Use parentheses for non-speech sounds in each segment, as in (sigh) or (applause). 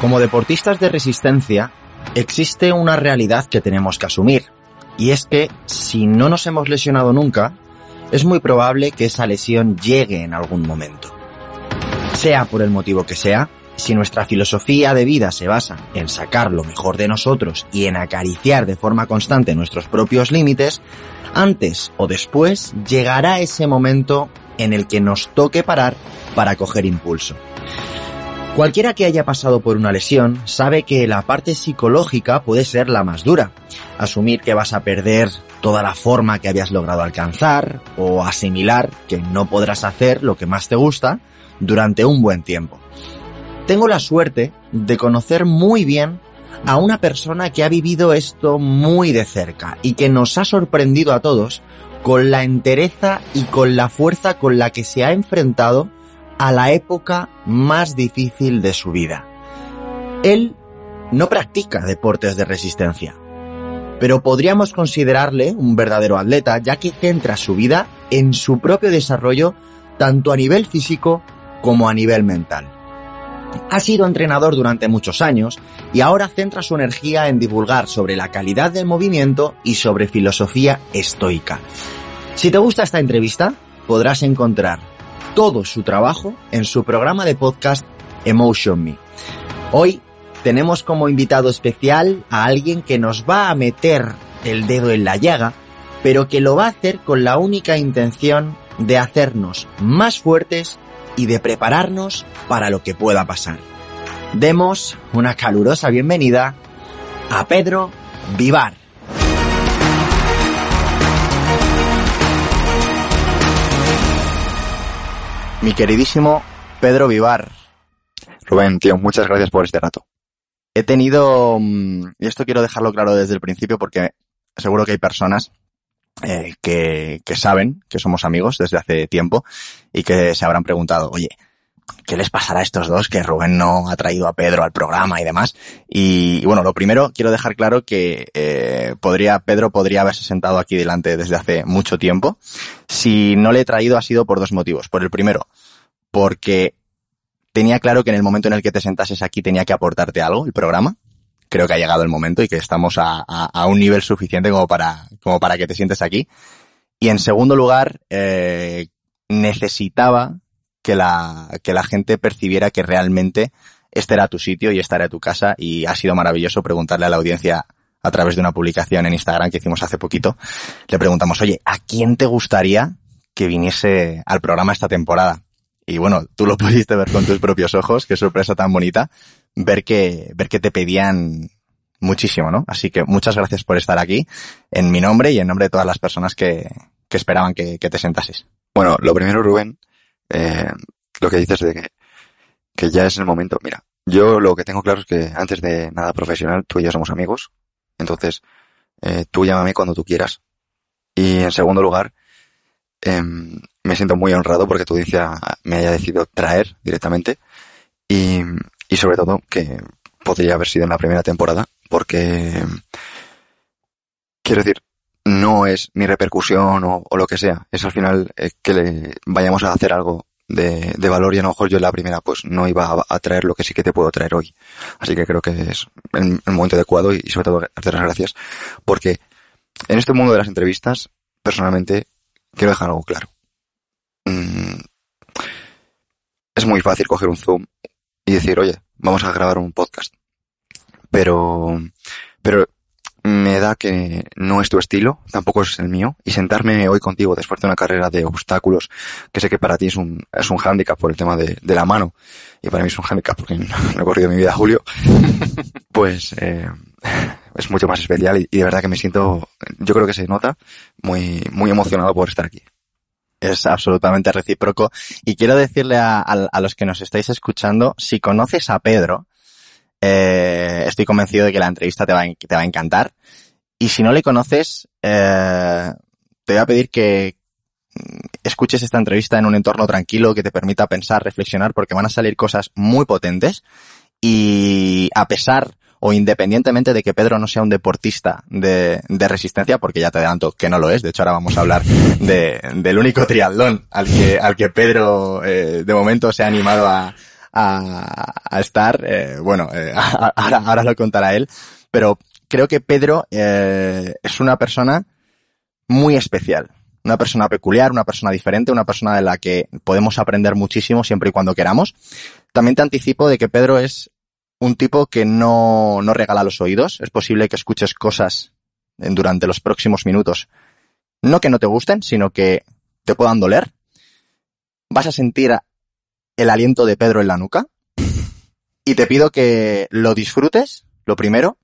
Como deportistas de resistencia, existe una realidad que tenemos que asumir, y es que si no nos hemos lesionado nunca, es muy probable que esa lesión llegue en algún momento. Sea por el motivo que sea, si nuestra filosofía de vida se basa en sacar lo mejor de nosotros y en acariciar de forma constante nuestros propios límites, antes o después llegará ese momento en el que nos toque parar para coger impulso. Cualquiera que haya pasado por una lesión sabe que la parte psicológica puede ser la más dura. Asumir que vas a perder toda la forma que habías logrado alcanzar o asimilar que no podrás hacer lo que más te gusta durante un buen tiempo. Tengo la suerte de conocer muy bien a una persona que ha vivido esto muy de cerca y que nos ha sorprendido a todos con la entereza y con la fuerza con la que se ha enfrentado a la época más difícil de su vida. Él no practica deportes de resistencia, pero podríamos considerarle un verdadero atleta ya que centra su vida en su propio desarrollo tanto a nivel físico como a nivel mental. Ha sido entrenador durante muchos años y ahora centra su energía en divulgar sobre la calidad del movimiento y sobre filosofía estoica. Si te gusta esta entrevista, podrás encontrar todo su trabajo en su programa de podcast Emotion Me. Hoy tenemos como invitado especial a alguien que nos va a meter el dedo en la llaga, pero que lo va a hacer con la única intención de hacernos más fuertes y de prepararnos para lo que pueda pasar. Demos una calurosa bienvenida a Pedro Vivar. Mi queridísimo Pedro Vivar. Rubén, tío, muchas gracias por este rato. He tenido, mm, y esto quiero dejarlo claro desde el principio porque seguro que hay personas eh, que, que saben que somos amigos desde hace tiempo y que se habrán preguntado, oye, ¿qué les pasará a estos dos que Rubén no ha traído a Pedro al programa y demás? Y, bueno, lo primero, quiero dejar claro que eh, podría, Pedro podría haberse sentado aquí delante desde hace mucho tiempo. Si no le he traído ha sido por dos motivos. Por el primero, porque tenía claro que en el momento en el que te sentases aquí tenía que aportarte algo, el programa. Creo que ha llegado el momento y que estamos a, a, un nivel suficiente como para, como para que te sientes aquí. Y en segundo lugar, eh, necesitaba que la, que la gente percibiera que realmente este era tu sitio y esta era tu casa y ha sido maravilloso preguntarle a la audiencia a través de una publicación en Instagram que hicimos hace poquito. Le preguntamos, oye, ¿a quién te gustaría que viniese al programa esta temporada? Y bueno, tú lo (laughs) pudiste ver con tus propios ojos, qué sorpresa tan bonita, ver que, ver que te pedían muchísimo, ¿no? Así que muchas gracias por estar aquí, en mi nombre y en nombre de todas las personas que, que esperaban que, que te sentases. Bueno, lo primero, Rubén, eh, lo que dices de que, que ya es el momento. Mira, yo lo que tengo claro es que antes de nada profesional, tú y yo somos amigos. Entonces, eh, tú llámame cuando tú quieras. Y en segundo lugar, eh, me siento muy honrado porque tu audiencia me haya decidido traer directamente. Y, y sobre todo que podría haber sido en la primera temporada porque quiero decir, no es mi repercusión o, lo que sea, es al final eh, que le vayamos a hacer algo de, valor y a lo mejor yo en la primera pues no iba a, traer lo que sí que te puedo traer hoy. Así que creo que es el, momento adecuado y, y, sobre todo darte las gracias porque en este mundo de las entrevistas, personalmente, quiero dejar algo claro. Mm, es muy fácil coger un Zoom y decir, oye, vamos a grabar un podcast. Pero, pero me da que no es tu estilo, tampoco es el mío, y sentarme hoy contigo después de una carrera de obstáculos, que sé que para ti es un, es un hándicap por el tema de, de la mano, y para mí es un hándicap porque (laughs) no, he corrido mi vida, Julio, (laughs) pues eh, es mucho más especial y, y, de verdad que me siento, yo creo que se nota, muy, muy emocionado por estar aquí. Es absolutamente recíproco. Y quiero decirle a, a, a los que nos estáis escuchando, si conoces a Pedro, Eh, estoy convencido de que la entrevista te va, a- encantar. Y si no le conoces, eh, te voy a pedir que mm, escuches esta entrevista en un entorno tranquilo que te permita pensar, reflexionar, porque van a salir cosas muy potentes. Y a pesar o independientemente de que Pedro no sea un deportista de, de resistencia, porque ya te adelanto que no lo es, de hecho ahora vamos a hablar de, del único triatlón al que, al que Pedro eh, de momento se ha animado a, a, estar, eh, bueno, eh, (laughs) ahora, ahora lo contará él, pero creo que Pedro eh, es una persona muy especial, una persona peculiar, una persona diferente, una persona de la que podemos aprender muchísimo siempre y cuando queramos. También te anticipo de que Pedro es un tipo que no, no regala los oídos. Es posible que escuches cosas durante los próximos minutos. No que no te gusten, sino que te puedan doler. Vas a sentir el aliento de Pedro en la nuca. Y te pido que lo disfrutes, lo primero,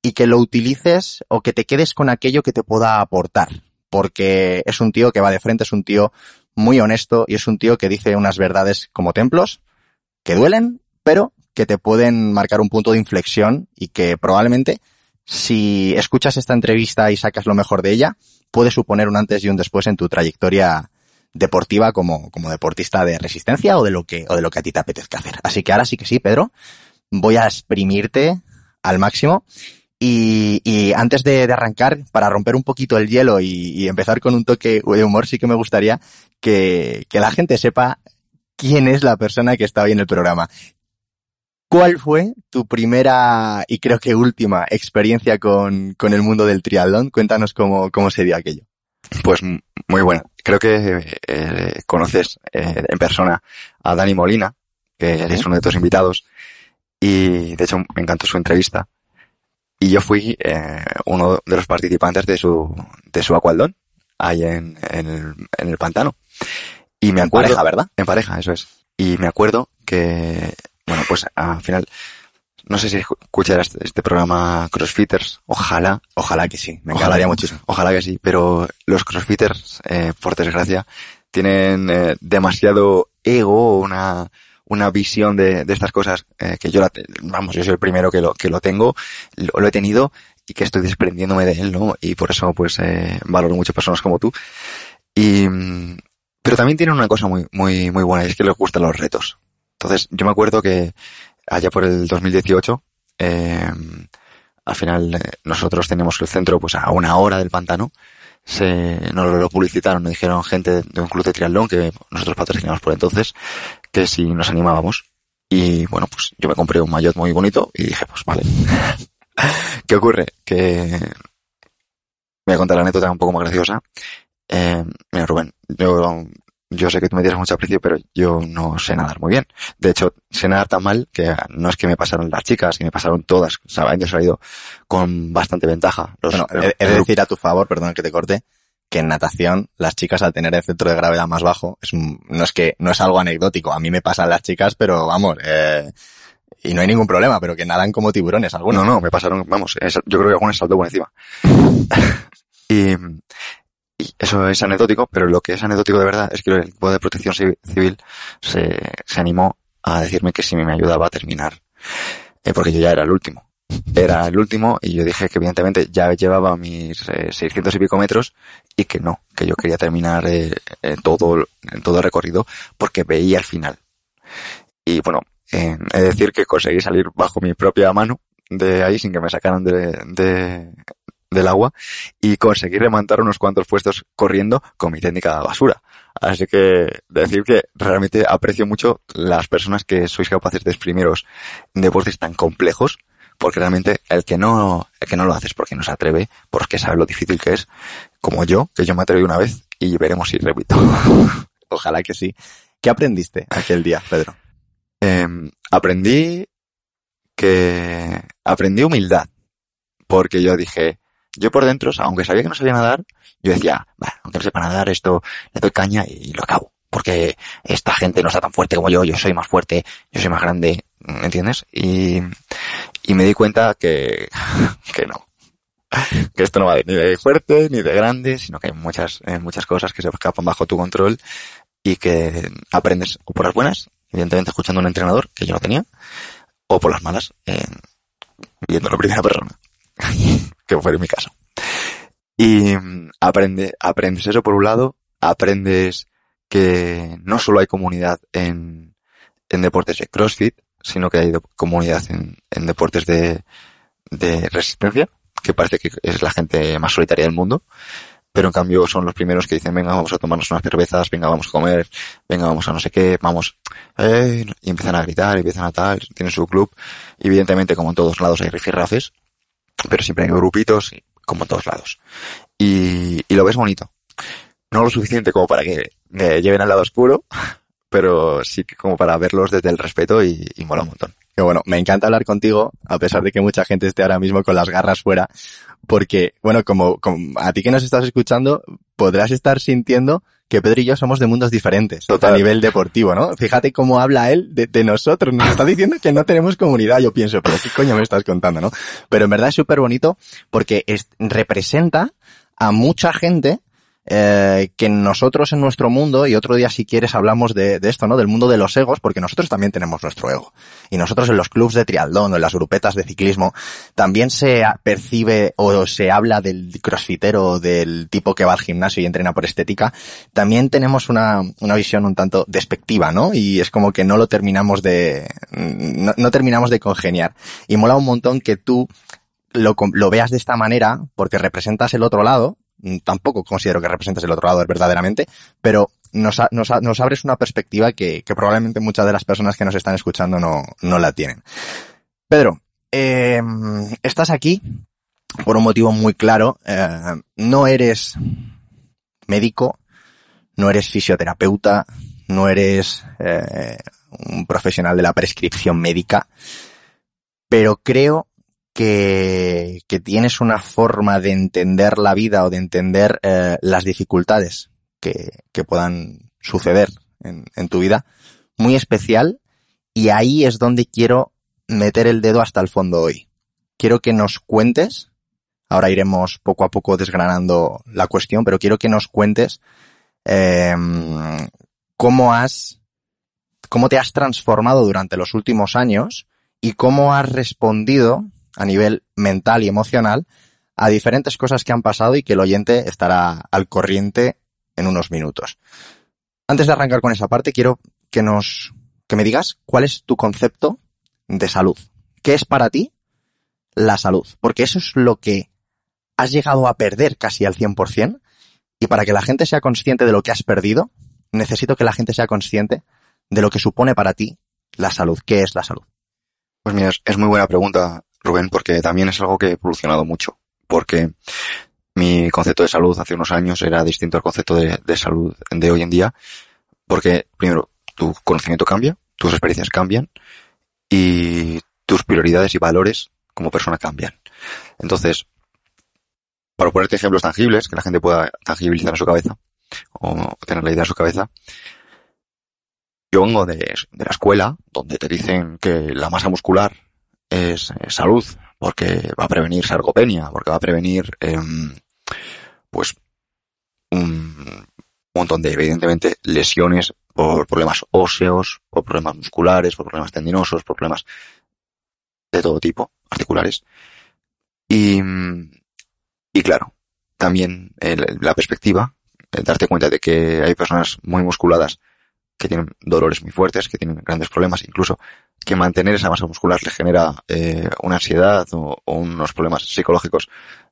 y que lo utilices o que te quedes con aquello que te pueda aportar. Porque es un tío que va de frente, es un tío muy honesto y es un tío que dice unas verdades como templos que duelen, pero que te pueden marcar un punto de inflexión y que probablemente si escuchas esta entrevista y sacas lo mejor de ella, puede suponer un antes y un después en tu trayectoria deportiva como, como deportista de resistencia o de lo que, o de lo que a ti te apetezca hacer. Así que ahora sí que sí, Pedro, voy a exprimirte al máximo. Y, y antes de, de arrancar, para romper un poquito el hielo y, y empezar con un toque de humor, sí que me gustaría que, que la gente sepa quién es la persona que está hoy en el programa. ¿Cuál fue tu primera y creo que última experiencia con, con el mundo del triatlón? Cuéntanos cómo, cómo se dio aquello. Pues muy buena. Creo que eh, conoces eh, en persona a Dani Molina, que es uno de tus invitados, y de hecho me encantó su entrevista. Y yo fui eh, uno de los participantes de su, de su Aqualdón, ahí en, en, el, en el pantano. Y me En acuerdo, pareja, ¿verdad? En pareja, eso es. Y me acuerdo que, bueno, pues al final, no sé si escucharás este, programa CrossFitters, ojalá, Ojalá que sí, me encantaría muchísimo. Ojalá que sí, pero los crossfitters, eh, por desgracia, tienen eh, demasiado ego, una, una visión de, de estas cosas eh, que yo la, vamos, yo soy el primero que lo, que lo tengo, lo, lo he tenido y que estoy desprendiéndome de él, ¿no? Y por eso, pues, eh, valoro mucho personas como tú. Y, pero también tienen una cosa muy, muy, muy buena y es que les gustan los retos. Entonces, yo me acuerdo que allá por el 2018, eh, al final eh, nosotros teníamos el centro pues a una hora del pantano se nos lo publicitaron, nos dijeron gente de un club de triatlón que nosotros patrocinamos por entonces, que si nos animábamos. Y bueno, pues yo me compré un maillot muy bonito y dije, pues vale. (laughs) ¿Qué ocurre? Que voy a contar la anécdota un poco más graciosa. Eh, mira, Rubén, yo, yo sé que tú me tienes mucho aprecio, pero yo no sé nadar muy bien. De hecho, sé nadar tan mal que no es que me pasaron las chicas, que me pasaron todas. O sea, yo he salido con bastante ventaja. Los- Bueno, he, he de decir a tu favor, perdón que te corte, que en natación las chicas al tener el centro de gravedad más bajo, es no es que no es algo anecdótico. A mí me pasan las chicas, pero vamos, eh, y no hay ningún problema, pero que nadan como tiburones algunos. No, no, me pasaron, vamos, yo creo que alguna saltó por encima. (laughs) y eso es anecdótico, pero lo que es anecdótico de verdad es que el equipo de protección Ci- civil se, se animó a decirme que si me ayudaba a terminar, eh, porque yo ya era el último. Era el último y yo dije que evidentemente ya llevaba mis eh, 600 y pico metros y que no, que yo quería terminar eh, eh, todo, todo el recorrido porque veía el final. Y bueno, de decir que conseguí salir bajo mi propia mano de ahí sin que me sacaran de- del agua y conseguí remontar unos cuantos puestos corriendo con mi técnica de basura. Así que decir que realmente aprecio mucho las personas que sois capaces de exprimiros deportes tan complejos porque realmente el que no el que no lo hace es porque no se atreve, porque sabe lo difícil que es, como yo, que yo me atreví una vez y veremos si repito. (laughs) Ojalá que sí. ¿Qué aprendiste aquel día, Pedro? Em, aprendí que aprendí humildad porque yo dije yo por dentro aunque sabía que no sabía nadar yo decía "Bah, aunque no sepa nadar esto le doy caña y lo acabo porque esta gente no está tan fuerte como yo yo soy más fuerte yo soy más grande ¿me entiendes? y, me di cuenta que (laughs) que no. (laughs) Que esto no va ni de fuerte ni de grande sino que hay muchas eh, muchas cosas que se escapan bajo tu control y que aprendes o por las buenas evidentemente escuchando a un entrenador que yo no tenía o por las malas, eh, viendo la primera persona, (laughs) que fue mi caso. Y mm, aprende, aprendes eso por un lado, aprendes que no solo hay comunidad en, en deportes de CrossFit, sino que hay comunidad en, en deportes de, de resistencia, que parece que es la gente más solitaria del mundo, pero en cambio son los primeros que dicen, venga, vamos a tomarnos unas cervezas, venga, vamos a comer, venga, vamos a no sé qué, vamos, eh, y empiezan a gritar, empiezan a tal, tienen su club, evidentemente como en todos lados hay rifirrafes, pero siempre hay grupitos, como en todos lados. Y, y lo ves bonito. No lo suficiente como para que me lleven al lado oscuro, (laughs) pero sí como para verlos desde el respeto y, y mola un montón. Que bueno, me encanta hablar contigo, a pesar de que mucha gente esté ahora mismo con las garras fuera, porque, bueno, como, como a ti que nos estás escuchando, podrás estar sintiendo que Pedro y yo somos de mundos diferentes Total. a nivel deportivo, ¿no? Fíjate cómo habla él de, de nosotros, nos está diciendo que no tenemos comunidad. Yo pienso, pero qué coño me estás contando, ¿no? Pero en verdad es súper bonito porque es- representa a mucha gente eh, que nosotros en nuestro mundo, y otro día si quieres hablamos de, esto, ¿no? Del mundo de los egos, porque nosotros también tenemos nuestro ego. Y nosotros en los clubs de triatlón o en las grupetas de ciclismo también se percibe o se habla del crossfitero del tipo que va al gimnasio y entrena por estética. También tenemos una, una visión un tanto despectiva, ¿no? Y es como que no lo terminamos de, no, no terminamos de congeniar. Y mola un montón que tú lo, lo veas de esta manera porque representas el otro lado. Mm, Tampoco considero que representas el otro lado verdaderamente, pero nos, nos, abres una perspectiva que, probablemente muchas de las personas que nos están escuchando no, la tienen. Pedro, eh, estás aquí por un motivo muy claro. Eh, no eres médico, no eres fisioterapeuta, no eres eh, un profesional de la prescripción médica, pero creo que, que tienes una forma de entender la vida o de entender eh, las dificultades que, que puedan suceder en, en tu vida muy especial y ahí es donde quiero meter el dedo hasta el fondo hoy. Quiero que nos cuentes, ahora iremos poco a poco desgranando la cuestión, pero quiero que nos cuentes eh, cómo has, cómo te has transformado durante los últimos años y cómo has respondido a nivel mental y emocional a diferentes cosas que han pasado y que el oyente estará al corriente en unos minutos. Antes de arrancar con esa parte, quiero que nos, que me digas cuál es tu concepto de salud. ¿Qué es para ti la salud? Porque eso es lo que has llegado a perder casi al 100%. Y para que la gente sea consciente de lo que has perdido, necesito que la gente sea consciente de lo que supone para ti la salud. ¿Qué es la salud? Pues mira, es, muy buena pregunta, Porque también es algo que ha evolucionado mucho. Porque mi concepto de salud hace unos años era distinto al concepto de, de salud de hoy en día. Porque, primero, tu conocimiento cambia, tus experiencias cambian y tus prioridades y valores como persona cambian. Entonces, para ponerte ejemplos tangibles, que la gente pueda tangibilizar en su cabeza o tener la idea en su cabeza, yo vengo de, de la escuela donde te dicen que la masa muscular es, salud porque va a prevenir sarcopenia, porque va a prevenir em, pues un montón de evidentemente lesiones por problemas óseos, por problemas musculares, por problemas tendinosos, por problemas de todo tipo, articulares. Y, y claro, también la perspectiva, darte cuenta de que hay personas muy musculadas que tienen dolores muy fuertes, que tienen grandes problemas, incluso que mantener esa masa muscular les genera eh, una ansiedad o, unos problemas psicológicos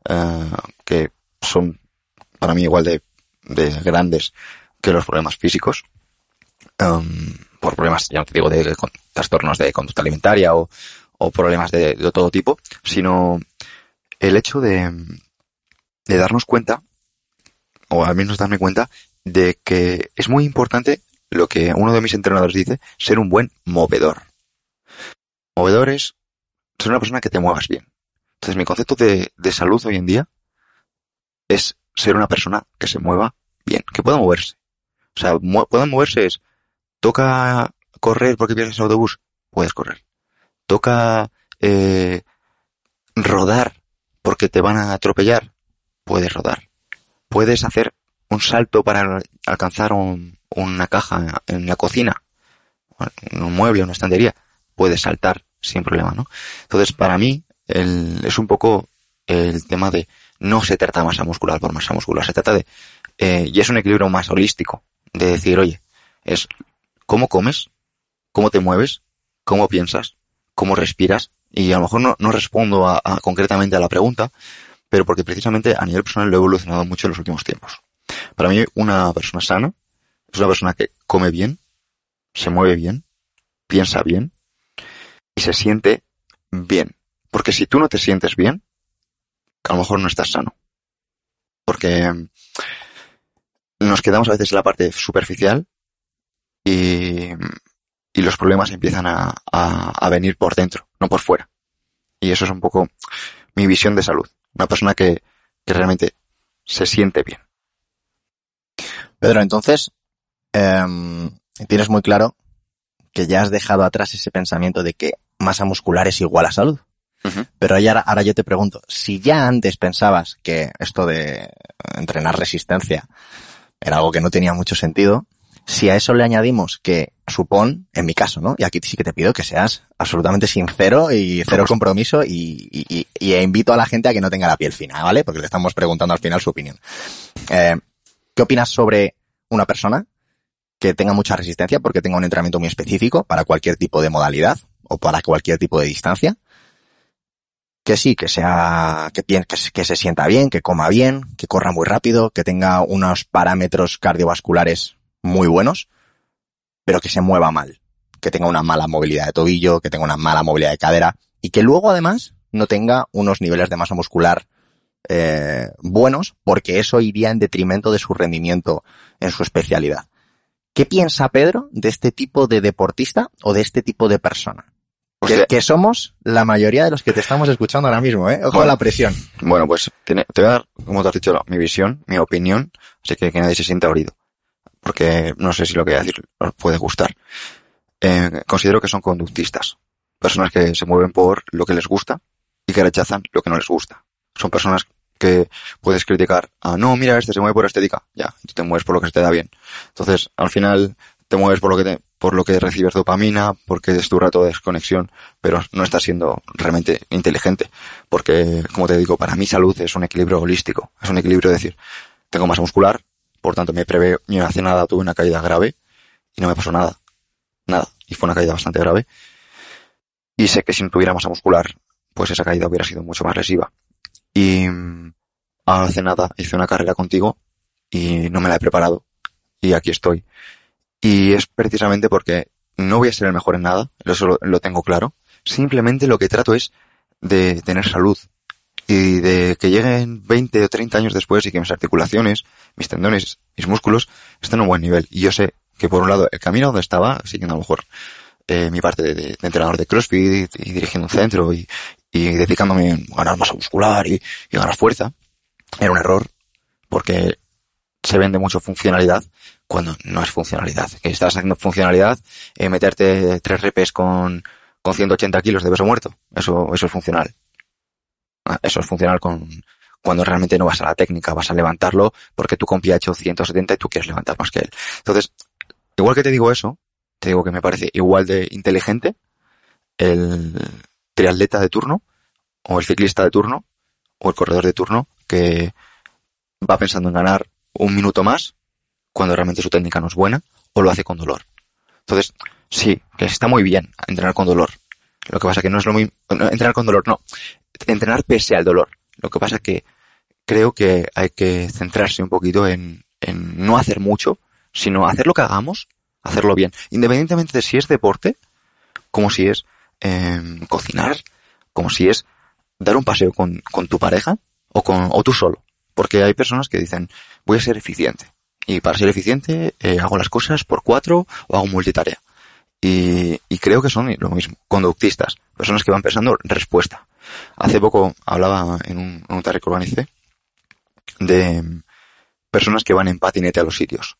eh, que son para mí igual de, de grandes que los problemas físicos. Um, por problemas, ya no te digo, de, trastornos de conducta alimentaria o, o problemas de, todo tipo, sino el hecho de darnos cuenta, o al menos darme cuenta, de que es muy importante lo que uno de mis entrenadores dice, ser un buen movedor. Movedor es ser una persona que te muevas bien. Entonces mi concepto de, de salud hoy en día es ser una persona que se mueva bien, que pueda moverse. O sea, mu- pueda moverse es, toca correr porque pierdes el autobús, puedes correr. Toca eh, rodar porque te van a atropellar, puedes rodar. Puedes hacer un salto para alcanzar un- una caja en la cocina, un mueble, una estantería, puedes saltar sin problema, ¿no? Entonces, para mí, el, es un poco el tema de no se trata masa muscular por masa muscular, se trata de, eh, y es un equilibrio más holístico, de decir, oye, es cómo comes, cómo te mueves, cómo piensas, cómo respiras, y a lo mejor no, no respondo a, a, concretamente a la pregunta, pero porque precisamente a nivel personal lo he evolucionado mucho en los últimos tiempos. Para mí, una persona sana es una persona que come bien, se mueve bien, piensa bien y se siente bien. Porque si tú no te sientes bien, a lo mejor no estás sano. Porque nos quedamos a veces en la parte superficial y, los problemas empiezan a, venir por dentro, no por fuera. Y eso es un poco mi visión de salud. Una persona que realmente se siente bien. Pedro, entonces, eh, tienes muy claro que ya has dejado atrás ese pensamiento de que masa muscular es igual a salud. Uh -huh. Pero ahora, ahora yo te pregunto, si ya antes pensabas que esto de entrenar resistencia era algo que no tenía mucho sentido, si a eso le añadimos que supón, en mi caso, ¿no? Y aquí sí que te pido que seas absolutamente sincero y cero compromiso y, y, y, invito a la gente a que no tenga la piel fina, ¿vale? Porque le estamos preguntando al final su opinión. Eh, ¿Qué opinas sobre una persona que tenga mucha resistencia porque tenga un entrenamiento muy específico para cualquier tipo de modalidad o para cualquier tipo de distancia? Que sí, que sea, que, que, que se sienta bien, que coma bien, que corra muy rápido, que tenga unos parámetros cardiovasculares muy buenos, pero que se mueva mal, que tenga una mala movilidad de tobillo, que tenga una mala movilidad de cadera y que luego además no tenga unos niveles de masa muscular eh, buenos, porque eso iría en detrimento de su rendimiento en su especialidad. ¿Qué piensa Pedro de este tipo de deportista o de este tipo de persona? Que, que, somos la mayoría de los que te estamos escuchando ahora mismo, ¿eh? Ojo bueno, a la presión. Bueno, pues tiene, te voy a dar, como te has dicho, mi visión, mi opinión, así que que nadie se sienta herido. Porque no sé si lo que voy a decir os puede gustar. Eh, considero que son conductistas. Personas que se mueven por lo que les gusta y que rechazan lo que no les gusta. Son personas que puedes criticar a, no, mira, este se mueve por estética. Ya, tú te mueves por lo que se te da bien. Entonces, al final, te mueves por lo que te, por lo que recibes dopamina, porque es tu rato de desconexión, pero no estás siendo realmente inteligente. Porque, como te digo, para mi salud es un equilibrio holístico. Es un equilibrio de decir, tengo masa muscular, por tanto me prevé, yo hace nada tuve una caída grave y no me pasó nada. Nada. Y fue una caída bastante grave. Y sé que si no tuviera masa muscular, pues esa caída hubiera sido mucho más lesiva. Y hace nada hice una carrera contigo y no me la he preparado. Y aquí estoy. Y es precisamente porque no voy a ser el mejor en nada, eso lo, lo tengo claro. Simplemente lo que trato es de tener salud y de que lleguen 20 o 30 años después y que mis articulaciones, mis tendones, mis músculos estén a un buen nivel. Y yo sé que por un lado el camino donde estaba, siguiendo a lo mejor eh, mi parte de, entrenador de CrossFit y, y, dirigiendo un centro y, y dedicándome a ganar masa muscular y, ganar fuerza, era un error porque se vende mucho funcionalidad cuando no es funcionalidad. Que estás haciendo funcionalidad, eh, meterte tres repes con, con 180 kilos de peso muerto. Eso, eso es funcional. Ah, eso es funcional con, cuando realmente no vas a la técnica, vas a levantarlo porque tu compi ha hecho 170 y tú quieres levantar más que él. Entonces, igual que te digo eso, te digo que me parece igual de inteligente el triatleta de turno o el ciclista de turno o el corredor de turno que va pensando en ganar un minuto más cuando realmente su técnica no es buena o lo hace con dolor. Entonces, sí, que está muy bien entrenar con dolor. Lo que pasa que no es lo mismo, entrenar con dolor, no, entrenar pese al dolor. Lo que pasa que creo que hay que centrarse un poquito en, en no hacer mucho, sino hacer lo que hagamos, hacerlo bien. Independientemente de si es deporte, como si es eh, cocinar, como si es dar un paseo con, tu pareja o, con, o tú solo. Porque hay personas que dicen, voy a ser eficiente. Y para ser eficiente eh, hago las cosas por cuatro o hago multitarea. Y, y, creo que son lo mismo, conductistas, personas que van pensando respuesta. Hace poco hablaba en un, en un que organicé de personas que van en patinete a los sitios,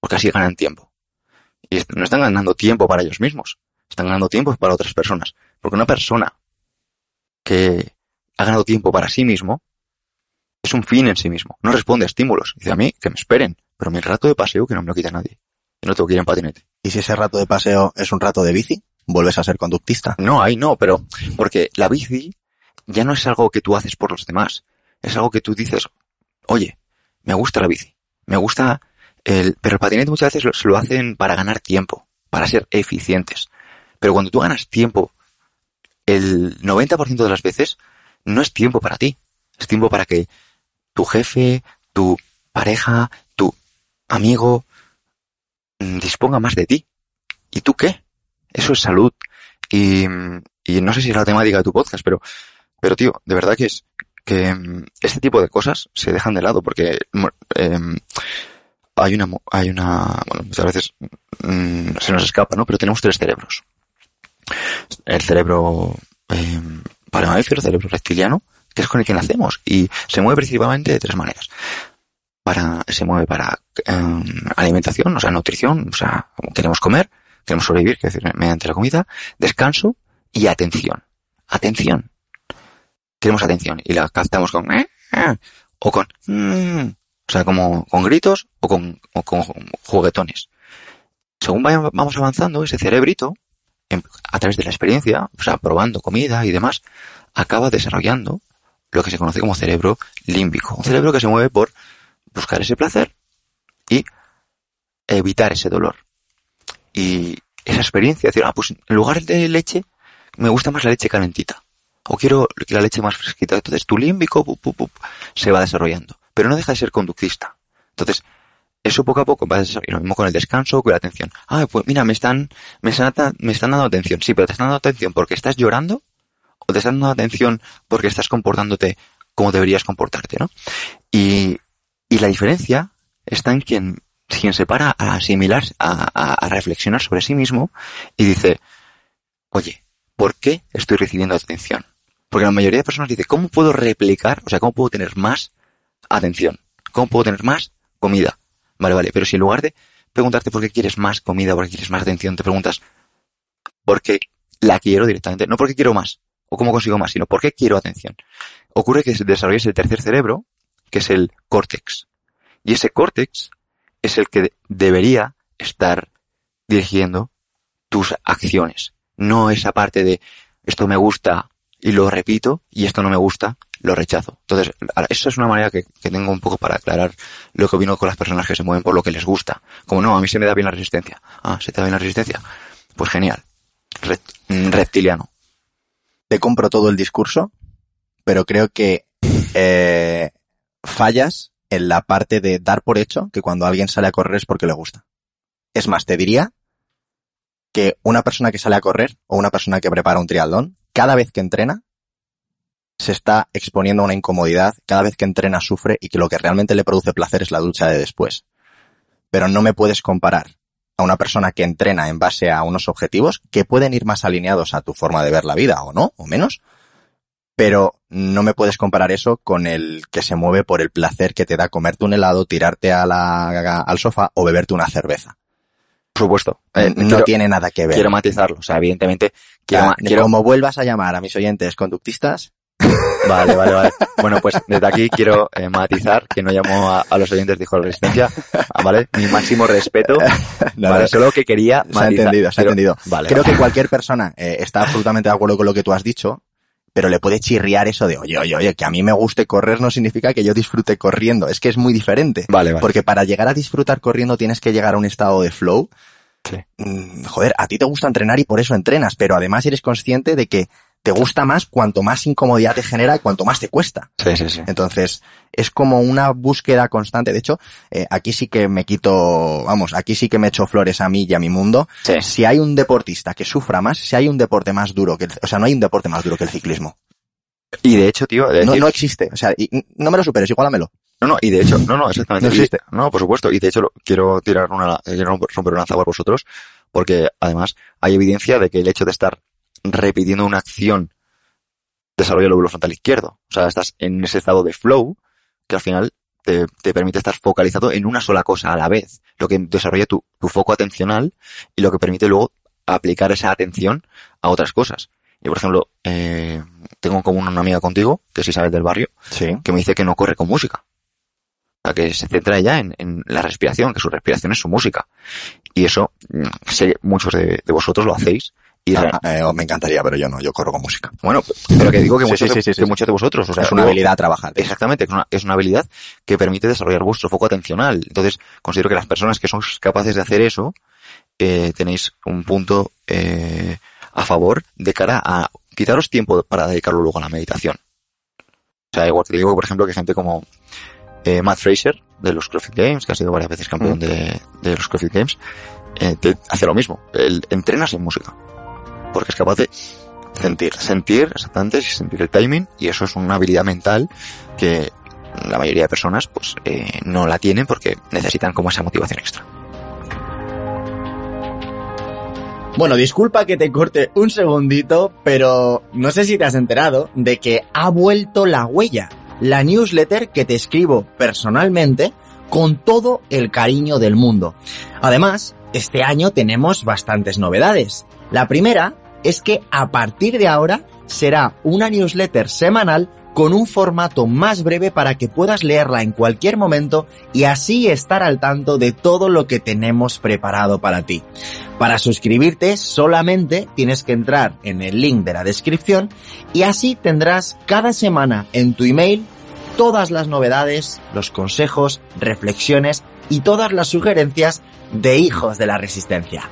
porque así ganan tiempo. Y no están ganando tiempo para ellos mismos, están ganando tiempo para otras personas. Porque una persona que ha ganado tiempo para sí mismo es un fin en sí mismo, no responde a estímulos. Dice a mí que me esperen, pero mi rato de paseo que no me lo quita nadie. Yo no tengo que ir en patinete. ¿Y si ese rato de paseo es un rato de bici? vuelves a ser conductista. No, ahí no, pero porque la bici ya no es algo que tú haces por los demás. Es algo que tú dices, oye, me gusta la bici, me gusta el, pero el patinete muchas veces lo, se lo hacen para ganar tiempo, para ser eficientes. Pero cuando tú ganas tiempo, el 90% de las veces no es tiempo para ti. Es tiempo para que tu jefe, tu pareja, tu amigo mm, disponga más de ti. ¿Y tú qué? Eso es salud. Y, y no sé si es la temática de tu podcast, pero, pero tío, de verdad que es que mm, este tipo de cosas se dejan de lado porque eh, hay una, hay una, bueno, muchas veces se nos escapa, ¿no? Pero tenemos tres cerebros. El cerebro eh, para mamífero, el cerebro reptiliano, que es con el que nacemos y se mueve principalmente de tres maneras. Para, se mueve para eh, alimentación, o sea, nutrición, o sea, queremos comer, queremos sobrevivir, que decir, mediante la comida, descanso y atención. Atención. Queremos atención y la captamos con eh, eh, o con mm, o sea, como con gritos o con, o con juguetones. Según vamos avanzando, ese cerebrito, a través de la experiencia, o sea, probando comida y demás, acaba desarrollando lo que se conoce como cerebro límbico. Un cerebro que se mueve por buscar ese placer y evitar ese dolor. Y esa experiencia, decir, ah, pues en lugar de leche, me gusta más la leche calentita. O quiero la leche más fresquita. Entonces tu límbico se va desarrollando. Pero no deja de ser conductista. Entonces, eso poco a poco va a ser lo mismo con el descanso, con la atención. Ah, pues mira, me están, me están, me están dando atención. Sí, pero te están dando atención porque estás llorando o te están dando atención porque estás comportándote como deberías comportarte, ¿no? Y, y la diferencia está en quien, quien se para a asimilar, a, a, a reflexionar sobre sí mismo y dice, oye, ¿por qué estoy recibiendo atención? Porque la mayoría de personas dice, ¿cómo puedo replicar? O sea, ¿cómo puedo tener más atención? ¿Cómo puedo tener más comida? Vale, vale, pero si en lugar de preguntarte por qué quieres más comida, por qué quieres más atención, te preguntas por qué la quiero directamente, no por qué quiero más o cómo consigo más, sino por qué quiero atención. Ocurre que se desarrolla el tercer cerebro, que es el córtex. Y ese córtex es el que debería estar dirigiendo tus acciones. No esa parte de esto me gusta y lo repito y esto no me gusta, lo rechazo. Entonces, eso es una manera que, tengo un poco para aclarar lo que vino con las personas que se mueven por lo que les gusta. Como no, a mí se me da bien la resistencia. Ah, ¿se te da bien la resistencia? Pues genial. reptiliano. Te compro todo el discurso, pero creo que eh, fallas en la parte de dar por hecho que cuando alguien sale a correr es porque le gusta. Es más, te diría que una persona que sale a correr o una persona que prepara un triatlón, cada vez que entrena, se está exponiendo a una incomodidad, cada vez que entrena sufre y que lo que realmente le produce placer es la ducha de después. Pero no me puedes comparar a una persona que entrena en base a unos objetivos que pueden ir más alineados a tu forma de ver la vida o no, o menos, pero no me puedes comparar eso con el que se mueve por el placer que te da comerte un helado, tirarte a la, al sofá o beberte una cerveza. Por supuesto. Eh, no quiero, tiene nada que ver. Quiero matizarlo. O sea, evidentemente, quiero, ya, quiero... como vuelvas a llamar a mis oyentes conductistas, Vale, vale, vale. Bueno, pues desde aquí quiero eh, matizar que no llamo a, a, los oyentes de Hijo de Resistencia, ¿vale? Mi máximo respeto. (laughs) No, vale, no, solo que quería matizar. Se ha entendido, se ha Pero- entendido. Vale, Creo vale. que cualquier persona eh, está absolutamente de acuerdo con lo que tú has dicho, pero le puede chirriar eso de, oye, oye, oye, que a mí me guste correr no significa que yo disfrute corriendo. Es que es muy diferente. Vale, vale. Porque para llegar a disfrutar corriendo tienes que llegar a un estado de flow. Sí. Mm, joder, a ti te gusta entrenar y por eso entrenas, pero además eres consciente de que te gusta más cuanto más incomodidad te genera y cuanto más te cuesta. Sí, sí, sí. Entonces, es como una búsqueda constante. De hecho, eh, aquí sí que me quito, vamos, aquí sí que me echo flores a mí y a mi mundo. Sí. Si hay un deportista que sufra más, si hay un deporte más duro que el, o sea, no hay un deporte más duro que el ciclismo. Y de hecho, tío, de No, decir- no existe. O sea, y- no me lo superes, igualamelo. No, no, y de hecho, no, no, (laughs) exactamente. No Y- existe. no, por supuesto. Y de hecho, lo- quiero tirar una, quiero romper una lanza por vosotros, porque además hay evidencia de que el hecho de estar repitiendo una acción desarrolla el lóbulo frontal izquierdo. O sea, estás en ese estado de flow que al final te, te permite estar focalizado en una sola cosa a la vez, lo que desarrolla tu, tu foco atencional y lo que permite luego aplicar esa atención a otras cosas. Y por ejemplo, eh, tengo en común una amiga contigo, que es Isabel del Barrio, Sí. que me dice que no corre con música. O sea, que se centra ya en, en la respiración, que su respiración es su música. Y eso, mm, sé, muchos de, de vosotros lo hacéis Y Ah, eh, me encantaría, pero yo no, yo corro con música. bueno, pero que digo que muchos, sí, de, sí, sí, que sí. muchos de vosotros, o sea, es una habilidad trabajar. Exactamente, es una, es una habilidad que permite desarrollar vuestro foco atencional. Entonces, considero que las personas que sois capaces de hacer eso, eh, tenéis un punto eh, a favor de cara a quitaros tiempo para dedicarlo luego a la meditación. O sea, igual que te digo, por ejemplo, que gente como eh, Matt Fraser, de los CrossFit Games, que ha sido varias veces campeón Mm. de, de los CrossFit Games, eh, te hace lo mismo. Él entrena sin música. Porque es capaz de sentir, sentir exactamente, sentir el timing, y eso es una habilidad mental que la mayoría de personas pues eh, no la tienen porque necesitan como esa motivación extra. Bueno, disculpa que te corte un segundito, pero no sé si te has enterado de que ha vuelto la huella, la newsletter que te escribo personalmente con todo el cariño del mundo. Además, este año tenemos bastantes novedades. La primera es que a partir de ahora será una newsletter semanal con un formato más breve para que puedas leerla en cualquier momento y así estar al tanto de todo lo que tenemos preparado para ti. Para suscribirte solamente tienes que entrar en el link de la descripción y así tendrás cada semana en tu email todas las novedades, los consejos, reflexiones y todas las sugerencias de hijos de la resistencia.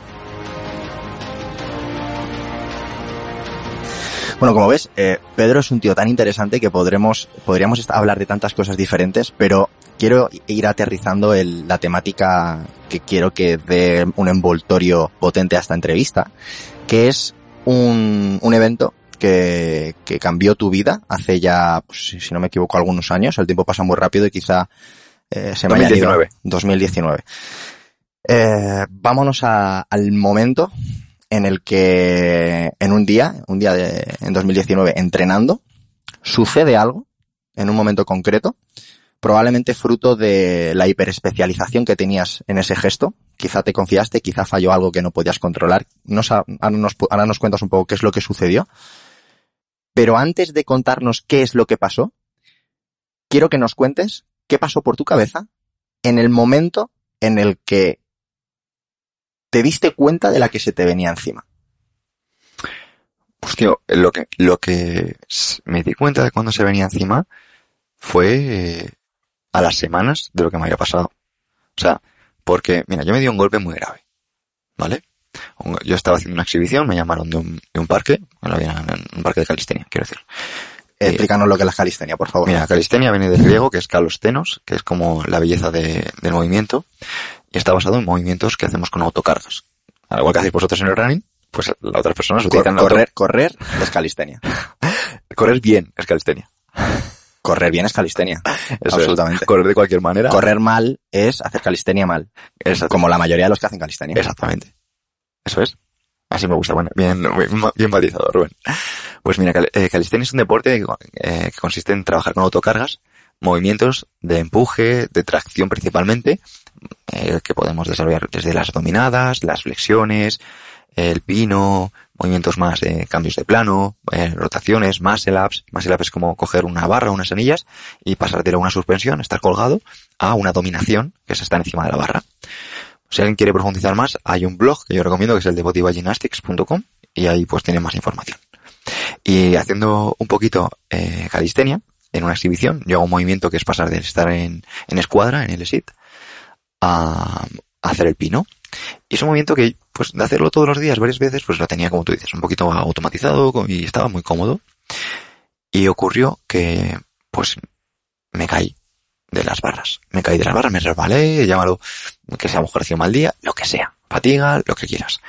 Bueno, como ves, eh, Pedro es un tío tan interesante que podremos, podríamos hablar de tantas cosas diferentes, pero quiero ir aterrizando el- la temática que quiero que dé un envoltorio potente a esta entrevista, que es un, un evento que, que cambió tu vida hace ya, pues, si no me equivoco, algunos años. El tiempo pasa muy rápido y quizá eh, se me haya ido- 2019. 2019. Eh, vámonos a- al momento en el que en un día, un día de, en 2019, entrenando, sucede algo en un momento concreto, probablemente fruto de la hiperespecialización que tenías en ese gesto. Quizá te confiaste, quizá falló algo que no podías controlar. Ahora nos cuentas un poco qué es lo que sucedió. Pero antes de contarnos qué es lo que pasó, quiero que nos cuentes qué pasó por tu cabeza en el momento en el que te diste cuenta de la que se te venía encima. Hostia, lo que, lo que me di cuenta de cuando se venía encima fue eh, a las semanas de lo que me había pasado. O sea, porque, mira, yo me di un golpe muy grave, ¿vale? Yo estaba haciendo una exhibición, me llamaron de un, de un parque, bueno, un parque de calistenia, quiero decir. Eh, Explícanos lo que es la calistenia, por favor. Mira, calistenia viene del griego, que es kalostenos, que es como la belleza de- del movimiento, está basado en movimientos que hacemos con autocargas. Al igual que hacéis vosotros en el running, pues las otras personas Cor- utilizan la auto- correr, correr es calistenia. (laughs) correr bien es calistenia. Correr bien es calistenia. (laughs) Eso es. Absolutamente. Correr de cualquier manera. Correr mal es hacer calistenia mal. Exacto. Como la mayoría de los que hacen calistenia. Exactamente. Eso es. Así me gusta. Bueno, bien, bien, bien matizado, Rubén. Pues mira, cal- eh, calistenia es un deporte eh, que consiste en trabajar con autocargas, movimientos de empuje, de tracción principalmente, eh, que podemos desarrollar desde las dominadas, las flexiones, el pino, movimientos más de cambios de plano, eh, rotaciones, muscle ups. Muscle up es como coger una barra, unas anillas y pasar de una suspensión, estar colgado, a una dominación, que es estar encima de la barra. Si alguien quiere profundizar más, hay un blog que yo recomiendo que es el de bodybygymnastics.com y ahí pues tiene más información. Y haciendo un poquito eh, calistenia, en una exhibición, yo hago un movimiento que es pasar de estar en, en escuadra, en el sit, a, a hacer el pino. Y es un movimiento que, pues, de hacerlo todos los días, varias veces, pues lo tenía, como tú dices, un poquito automatizado y estaba muy cómodo. Y ocurrió que, pues, me caí de las barras. Me caí de las barras, me resbalé, llámalo que sea sido mal día, lo que sea, fatiga, lo que quieras.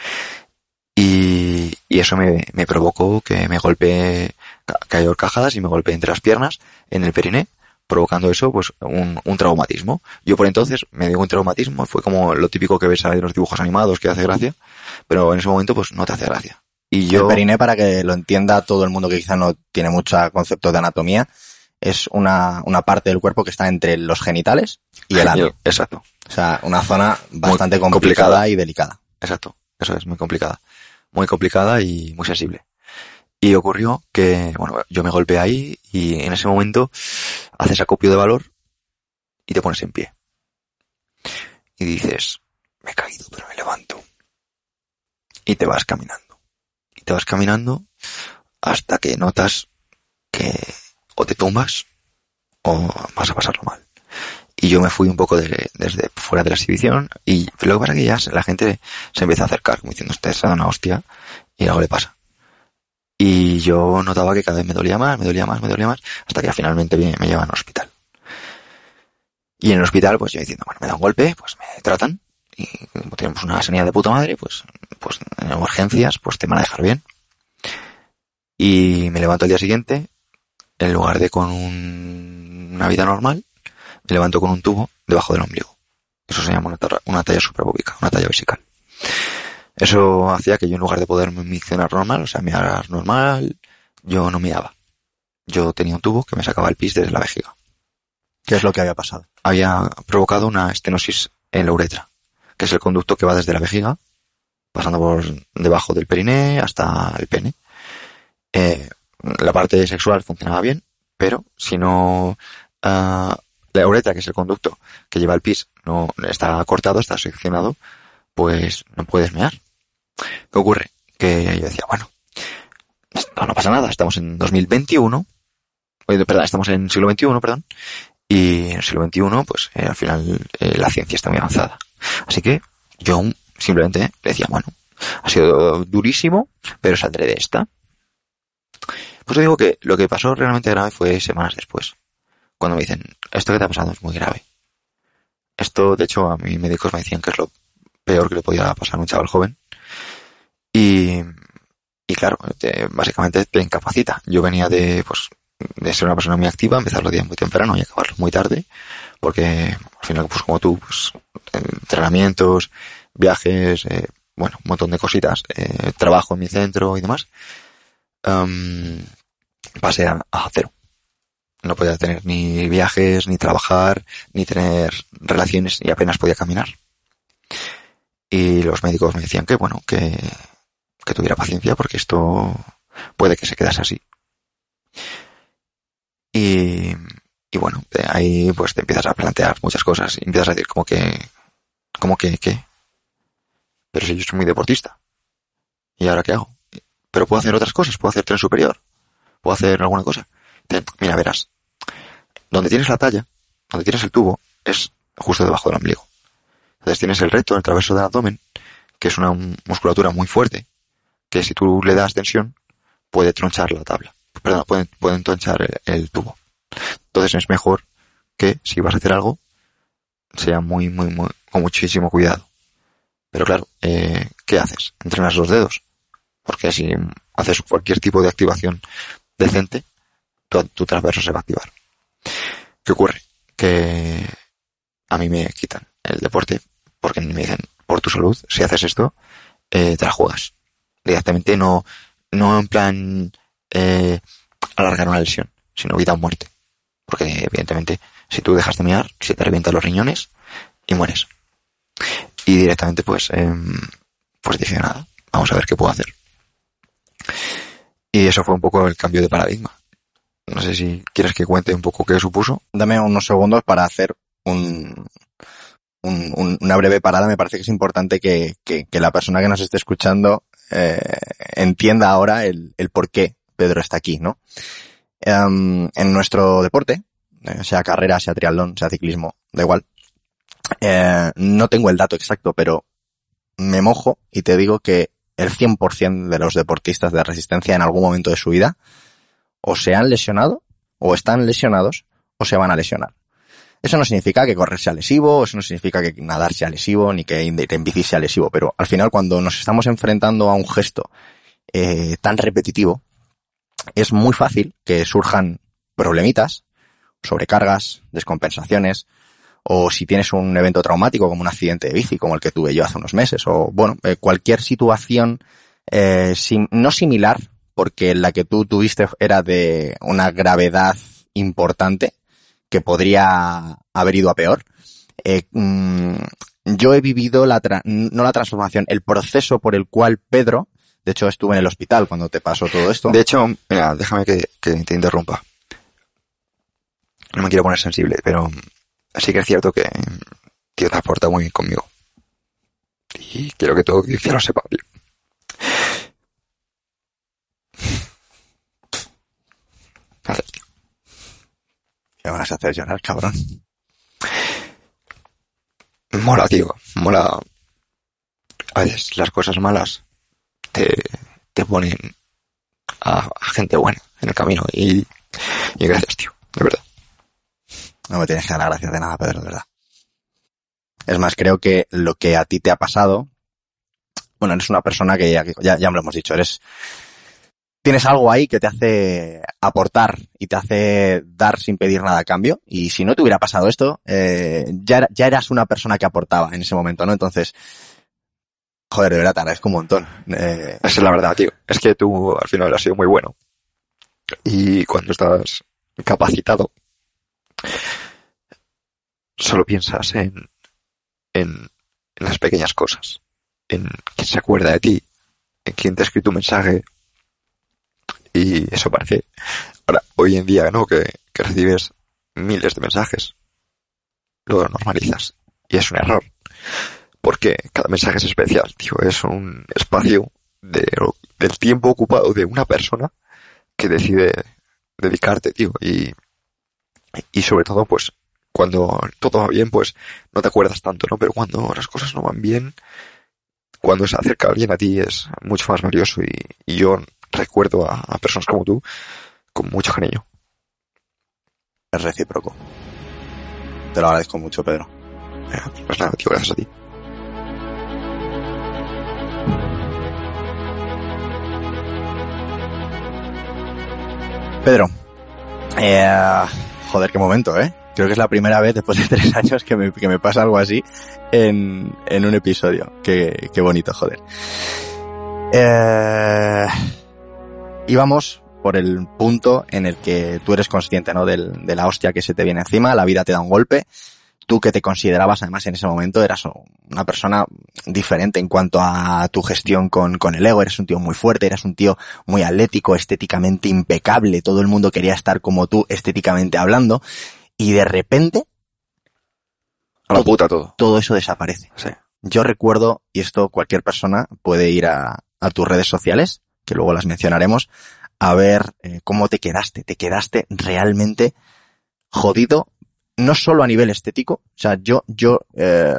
Y, y eso me, me provocó que me golpeé, ca- caí horcajadas y me golpeé entre las piernas, en el periné, provocando eso, pues, un, un traumatismo. Yo por entonces me dio un traumatismo, fue como lo típico que ves en los dibujos animados que hace gracia, pero en ese momento pues no te hace gracia. Y yo... El periné, para que lo entienda todo el mundo que quizá no tiene mucho concepto de anatomía, es una, una parte del cuerpo que está entre los genitales y el ano. Exacto, O sea, una zona bastante complicada. y delicada. exacto. Eso es muy complicada. Muy complicada y muy sensible. Y ocurrió que, bueno, yo me golpeé ahí y en ese momento haces acopio de valor y te pones en pie. Y dices, me he caído, pero me levanto. Y te vas caminando. Y te vas caminando hasta que notas que o te tumbas o vas a pasarlo mal. Y yo me fui un poco desde fuera de la exhibición y lo que pasa es que ya la gente se empieza a acercar como diciendo, usted se una hostia y algo le pasa. Y yo notaba que cada vez me dolía más, me dolía más, me dolía más, hasta que finalmente me, llevan al hospital. Y en el hospital, pues yo diciendo, bueno, me da un golpe, pues me tratan, y como tenemos una sanidad de puta madre, pues, pues en emergencias, pues te van a dejar bien. Y me levanto el día siguiente, en lugar de con una vida normal, me levanto con un tubo debajo del ombligo. Eso se llama una, una talla suprapúbica, una talla vesical. Eso hacía que yo en lugar de poder miccionar normal, o sea, mirar normal, yo no miraba. Yo tenía un tubo que me sacaba el pis desde la vejiga. ¿Qué es lo que había pasado? Había provocado una estenosis en la uretra, que es el conducto que va desde la vejiga, pasando por debajo del periné hasta el pene. Eh, la parte sexual funcionaba bien, pero si no uh, la uretra, que es el conducto que lleva el pis, no está cortado, está seccionado, pues no puedes mear. ¿Qué ocurre? Que yo decía, bueno, esto no pasa nada, estamos en 2021, perdón, estamos en siglo XXI, perdón, y en el siglo XXI, pues eh, al final eh, la ciencia está muy avanzada. Así que yo simplemente le decía, bueno, ha sido durísimo, pero saldré de esta. Pues digo que lo que pasó realmente grave fue semanas después. Cuando me dicen, esto que te ha pasado es muy grave. Esto, de hecho, a mis médicos me decían que es lo peor que le podía pasar a un chaval joven. Y, y claro, básicamente te incapacita. Yo venía de, pues, de ser una persona muy activa, empezar los días muy temprano y acabarlos muy tarde, porque al final, pues como tú, pues, entrenamientos, viajes, eh, bueno, un montón de cositas, eh, trabajo en mi centro y demás, um, pasé a, a, cero. No podía tener ni viajes, ni trabajar, ni tener relaciones, y apenas podía caminar. Y los médicos me decían que, bueno, que, que tuviera paciencia porque esto puede que se quedase así. Y, y bueno, ahí pues te empiezas a plantear muchas cosas y empiezas a decir como que, como que, ¿qué? Pero si yo soy muy deportista. ¿Y ahora qué hago? Pero puedo hacer otras cosas, puedo hacer tren superior, puedo hacer alguna cosa. Mira, verás, donde tienes la talla, donde tienes el tubo, es justo debajo del ombligo. Entonces tienes el recto, el traverso del abdomen, que es una musculatura muy fuerte, que si tú le das tensión, puede tronchar la tabla. Perdón, pueden, pueden tronchar el, tubo. Entonces es mejor que si vas a hacer algo, sea muy, muy, muy, con muchísimo cuidado. Pero claro, eh, ¿qué haces? Entrenas los dedos. Porque si haces cualquier tipo de activación decente, tu, tu transverso se va a activar. ¿Qué ocurre? Que a mí me quitan el deporte porque me dicen, por tu salud, si haces esto, eh, te la juegas. Directamente no, no en plan eh, alargar una lesión, sino vida o muerte. Porque evidentemente, si tú dejas de mirar, se te revientan los riñones y mueres. Y directamente, pues, eh, pues dije nada, vamos a ver qué puedo hacer. Y eso fue un poco el cambio de paradigma. No sé si quieres que cuente un poco qué supuso. Dame unos segundos para hacer un, un, un, una breve parada. Me parece que es importante que, que, que la persona que nos esté escuchando eh, entienda ahora el, el, por qué Pedro está aquí, ¿no? Um, en nuestro deporte, eh, sea carrera, sea triatlón, sea ciclismo, da igual. Eh, no tengo el dato exacto, pero me mojo y te digo que el 100% de los deportistas de resistencia en algún momento de su vida o se han lesionado, o están lesionados, o se van a lesionar. Eso no significa que correr sea lesivo, eso no significa que nadar sea lesivo, ni que en bici sea lesivo, pero al final cuando nos estamos enfrentando a un gesto eh, tan repetitivo, es muy fácil que surjan problemitas, sobrecargas, descompensaciones, o si tienes un evento traumático como un accidente de bici, como el que tuve yo hace unos meses, o bueno, eh, cualquier situación eh, no similar, porque la que tú tuviste era de una gravedad importante que podría haber ido a peor. Eh, mm, yo he vivido la tra no la transformación, el proceso por el cual Pedro, de hecho estuve en el hospital cuando te pasó todo esto. De hecho, mira, déjame que, te interrumpa. No me quiero poner sensible, pero sí que es cierto que tío te has portado muy bien conmigo. Y quiero que todo que lo sepa. Tío. Me vas a hacer llorar, cabrón. Mola, tío. Mola. A veces las cosas malas te, te ponen a, gente buena en el camino. Y, y gracias, tío. De verdad. No me tienes que dar las gracias de nada, Pedro, de verdad. Es más, creo que lo que a ti te ha pasado, bueno, eres una persona que ya, ya, ya me lo hemos dicho, eres, tienes algo ahí que te hace aportar y te hace dar sin pedir nada a cambio. Y si no te hubiera pasado esto, eh, ya, ya eras una persona que aportaba en ese momento, ¿no? Entonces, joder, de verdad, te agradezco un montón. Eh, Esa es la verdad, tío. Es que tú al final has sido muy bueno. Y cuando estás capacitado, solo piensas en, en, en las pequeñas cosas. En quién se acuerda de ti, en quién te ha escrito un mensaje. Y eso parece, ahora, hoy en día, ¿no? Que, que recibes miles de mensajes. Lo normalizas. Y es un error. Porque cada mensaje es especial, tío. Es un espacio de, del tiempo ocupado de una persona que decide dedicarte, tío. Y, y sobre todo, pues, cuando todo va bien, pues no te acuerdas tanto, ¿no? Pero cuando las cosas no van bien, cuando se acerca alguien a ti es mucho más valioso y, y yo recuerdo a, a personas como tú con mucho cariño. es recíproco. Te lo agradezco mucho, Pedro. Eh, Pues nada, tío, gracias a ti. Pedro, eh, joder, qué momento, ¿eh? Creo que es la primera vez después de (laughs) tres años que me, que me pasa algo así en, en un episodio. Qué, qué bonito, joder. Eh, íbamos por el punto en el que tú eres consciente, ¿no? Del, de la hostia que se te viene encima, la vida te da un golpe. Tú que te considerabas además en ese momento eras una persona diferente en cuanto a tu gestión con, con el ego, eres un tío muy fuerte, eras un tío muy atlético, estéticamente impecable, todo el mundo quería estar como tú estéticamente hablando, y de repente A la Todo- puta todo. todo eso desaparece. Sí. Yo recuerdo, y esto cualquier persona puede ir a, a tus redes sociales, que luego las mencionaremos, a ver eh, cómo te quedaste. Te quedaste realmente jodido, no solo a nivel estético, o sea, yo, yo eh,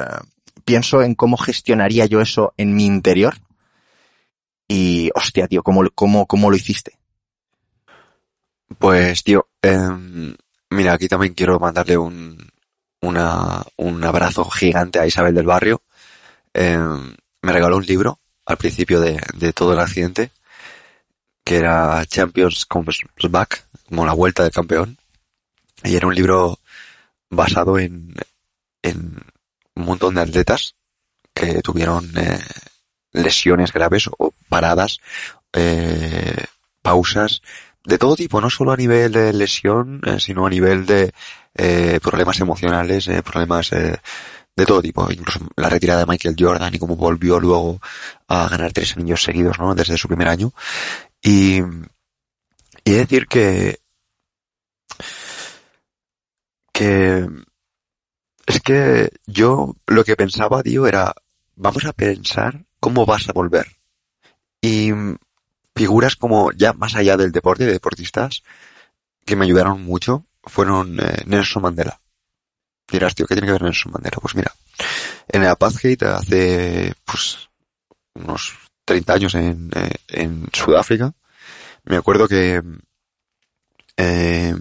pienso en cómo gestionaría yo eso en mi interior. Y, hostia, tío, ¿cómo, cómo, cómo lo hiciste? Pues, tío, em, mira, aquí también quiero mandarle un, una, un abrazo gigante a Isabel del Barrio. Em, me regaló un libro al principio de todo el accidente, que era Champions Comes Back, como la vuelta del campeón. Y era un libro basado en, en un montón de atletas que tuvieron eh, lesiones graves o paradas, eh, pausas, de todo tipo, no solo a nivel de lesión, eh, sino a nivel de eh, problemas emocionales, eh, problemas eh, de todo tipo. Incluso la retirada de Michael Jordan y cómo volvió luego a ganar tres anillos seguidos, ¿no? Desde su primer año. Y, y decir que, que es que yo lo que pensaba, tío, era, vamos a pensar cómo vas a volver. Y figuras como ya más allá del deporte, de deportistas, que me ayudaron mucho, fueron eh, Nelson Mandela. Dirás, tío, ¿qué tiene que ver Nelson Mandela? Pues mira, en el apartheid hace, pues, unos 30 años en, eh, en Sudáfrica, me acuerdo que, eh,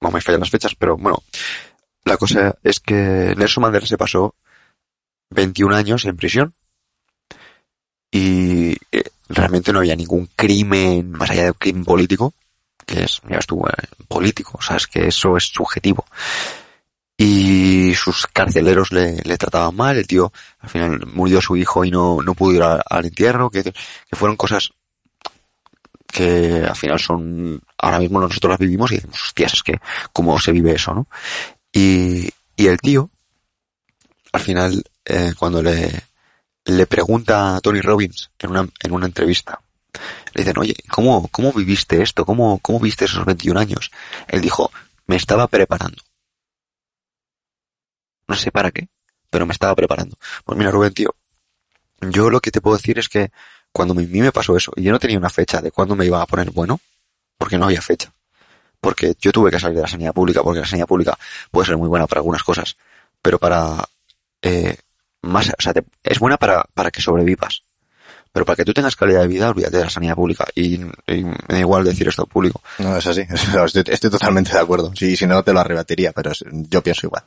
me fallan las fechas, pero bueno, la cosa es que Nelson Mandela se pasó 21 años en prisión y eh, realmente no había ningún crimen más allá de un crimen político, que es, mira, estuvo político, o sea, es que eso es subjetivo. Y sus carceleros le, trataban mal, el tío al final murió su hijo y no, no pudo ir al entierro, que, que fueron cosas que al final son, ahora mismo nosotros las vivimos y decimos, hostias, es que cómo se vive eso, ¿no? Y, y el tío, al final, eh, cuando le, le pregunta a Tony Robbins en una, en una entrevista, le dicen, oye, ¿cómo, cómo viviste esto? ¿Cómo, ¿Cómo viste esos 21 años? Él dijo, me estaba preparando. No sé para qué, pero me estaba preparando. Pues mira, Rubén, tío, yo lo que te puedo decir es que cuando a mí me pasó eso, y yo no tenía una fecha de cuándo me iba a poner bueno, porque no había fecha. porque yo tuve que salir de la sanidad pública, porque la sanidad pública puede ser muy buena para algunas cosas, pero para, eh, más, o sea, te- es buena para, para que sobrevivas. Pero para que tú tengas calidad de vida, olvídate de la sanidad pública. Y, me da igual decir esto público. No, es así. (laughs) Estoy, totalmente de acuerdo. Sí, si no, te lo arrebataría, pero yo pienso igual.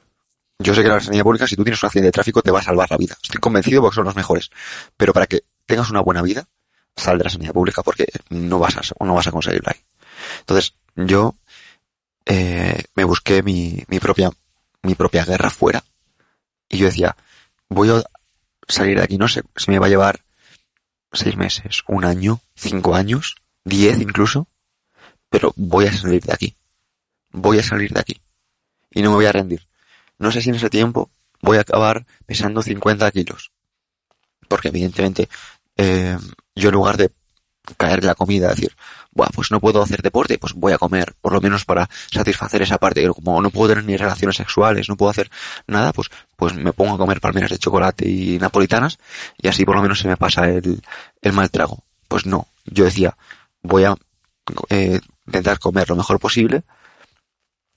Yo sé que la sanidad pública, si tú tienes un accidente de tráfico, te va a salvar la vida. Estoy convencido porque son los mejores. Pero para que tengas una buena vida, sal de la sanidad pública porque no vas a, no vas a conseguirlo ahí. Entonces, yo eh, me busqué mi, mi propia mi propia guerra fuera y yo decía, voy a salir de aquí, no sé si me va a llevar seis meses, un año, cinco años, diez incluso, pero voy a salir de aquí. Voy a salir de aquí. Y no me voy a rendir. No sé si en ese tiempo voy a acabar pesando 50 kilos. Porque evidentemente, eh, yo en lugar de caer la comida, decir, Buah, pues no puedo hacer deporte, pues voy a comer, por lo menos para satisfacer esa parte. Pero como no puedo tener ni relaciones sexuales, no puedo hacer nada, pues, pues me pongo a comer palmeras de chocolate y napolitanas y así por lo menos se me pasa el, el mal trago. Pues no, yo decía, voy a eh, intentar comer lo mejor posible,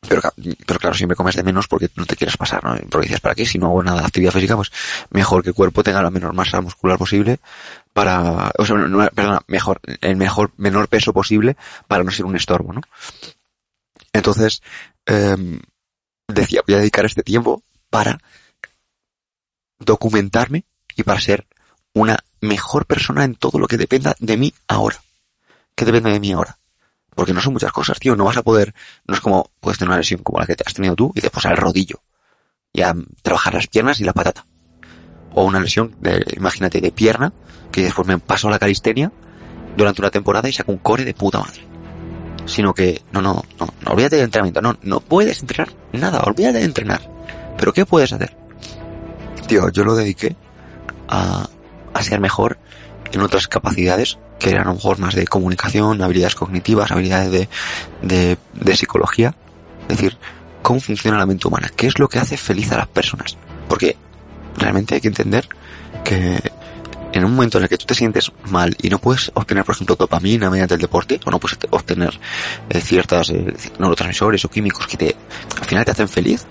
pero, pero claro, siempre comes de menos porque no te quieres pasar, ¿no? Porque dices, ¿para qué? Si no hago nada de actividad física, pues mejor que el cuerpo tenga la menor masa muscular posible para, o sea, no, perdona, mejor, el mejor, menor peso posible para no ser un estorbo, ¿no? Entonces, em, decía, voy a dedicar este tiempo para documentarme y para ser una mejor persona en todo lo que dependa de mí ahora. ¿Qué depende de mí ahora? Porque no son muchas cosas, tío. No vas a poder, no es como puedes tener una lesión como la que te has tenido tú y después al rodillo. Y a trabajar las piernas y la patata. O una lesión, de, imagínate, de pierna, que después me paso a la calistenia durante una temporada y saco un core de puta madre. Sino que, no, no, no, no olvídate de entrenamiento. No, no puedes entrenar nada, olvídate de entrenar. Pero ¿qué puedes hacer? Tío, yo lo dediqué a, a ser mejor en otras capacidades que eran a lo mejor más de comunicación, habilidades cognitivas, habilidades de, de, de psicología. Es decir, cómo funciona la mente humana, qué es lo que hace feliz a las personas. Porque realmente hay que entender que en un momento en el que tú te sientes mal y no puedes obtener, por ejemplo, dopamina mediante el deporte, o no puedes obtener eh, ciertas eh, neurotransmisores o químicos que te, al final te hacen feliz,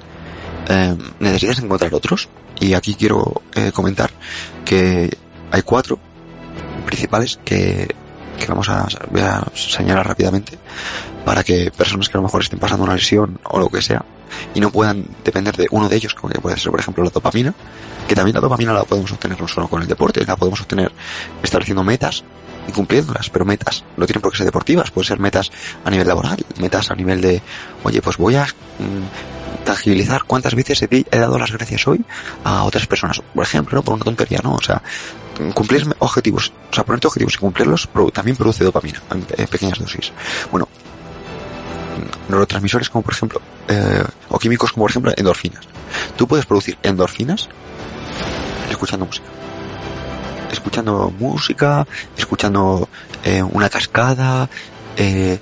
eh, necesitas encontrar otros. Y aquí quiero eh, comentar que hay cuatro principales que, que vamos a, voy a señalar rápidamente para que personas que a lo mejor estén pasando una lesión o lo que sea y no puedan depender de uno de ellos, como que puede ser por ejemplo la dopamina, que también la dopamina la podemos obtener no solo con el deporte, la podemos obtener estableciendo metas y cumpliéndolas, pero metas no tienen por qué ser deportivas, pueden ser metas a nivel laboral, metas a nivel de, oye, pues voy a mm, tangibilizar cuántas veces he, he dado las gracias hoy a otras personas, por ejemplo, ¿no? por una tontería, ¿no? O sea, cumplir objetivos, o sea, ponerte objetivos y cumplirlos también produce dopamina en pequeñas dosis. Bueno, neurotransmisores como por ejemplo, eh, o químicos como por ejemplo endorfinas. Tú puedes producir endorfinas escuchando música. Escuchando música, escuchando eh, una cascada, eh,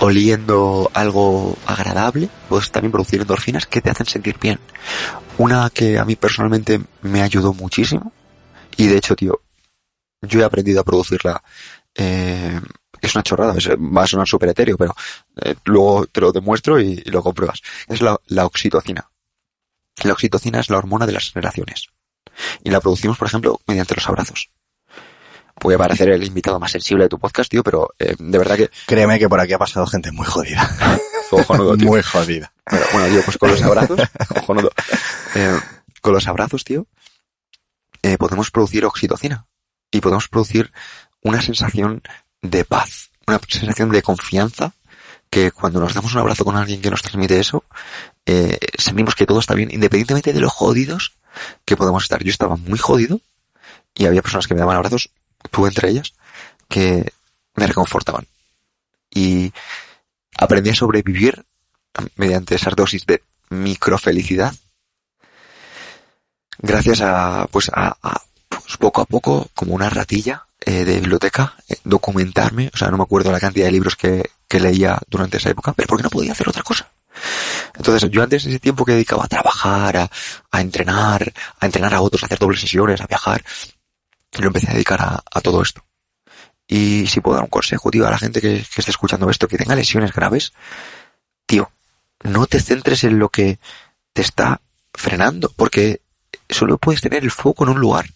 oliendo algo agradable, puedes también producir endorfinas que te hacen sentir bien. Una que a mí personalmente me ayudó muchísimo, y de hecho, tío, yo he aprendido a producirla, eh, es una chorrada, es- va a sonar súper etéreo, pero eh, luego te lo demuestro y, y lo compruebas. Es la, la oxitocina. La oxitocina es la hormona de las relaciones. Y la producimos, por ejemplo, mediante los abrazos. Voy a parecer el invitado más sensible de tu podcast, tío, pero eh, de verdad que Créeme que por aquí ha pasado gente muy jodida. (laughs) cojonudo, tío. muy jodida. Bueno, bueno, tío, pues con los abrazos, (laughs) cojonudo. Eh, con los abrazos, tío, eh, podemos producir oxitocina. Y podemos producir una sensación de paz, una sensación de confianza, que cuando nos damos un abrazo con alguien que nos transmite eso, eh, sentimos que todo está bien, independientemente de lo jodidos que podemos estar. Yo estaba muy jodido y había personas que me daban abrazos, tú entre ellas, que me reconfortaban. Y aprendí a sobrevivir mediante esas dosis de microfelicidad gracias a pues a, a, pues, poco a poco como una ratilla eh, de biblioteca eh, documentarme. O sea no me acuerdo la cantidad de libros que, que leía durante esa época pero porque no podía hacer otra cosa. Entonces yo antes ese tiempo que dedicaba a trabajar a, a entrenar a entrenar a otros a hacer dobles sesiones a viajar lo empecé a dedicar a, a todo esto. Y si puedo dar un consejo, tío, a la gente que, que esté escuchando esto, que tenga lesiones graves, tío, no te centres en lo que te está frenando, porque solo puedes tener el foco en un lugar.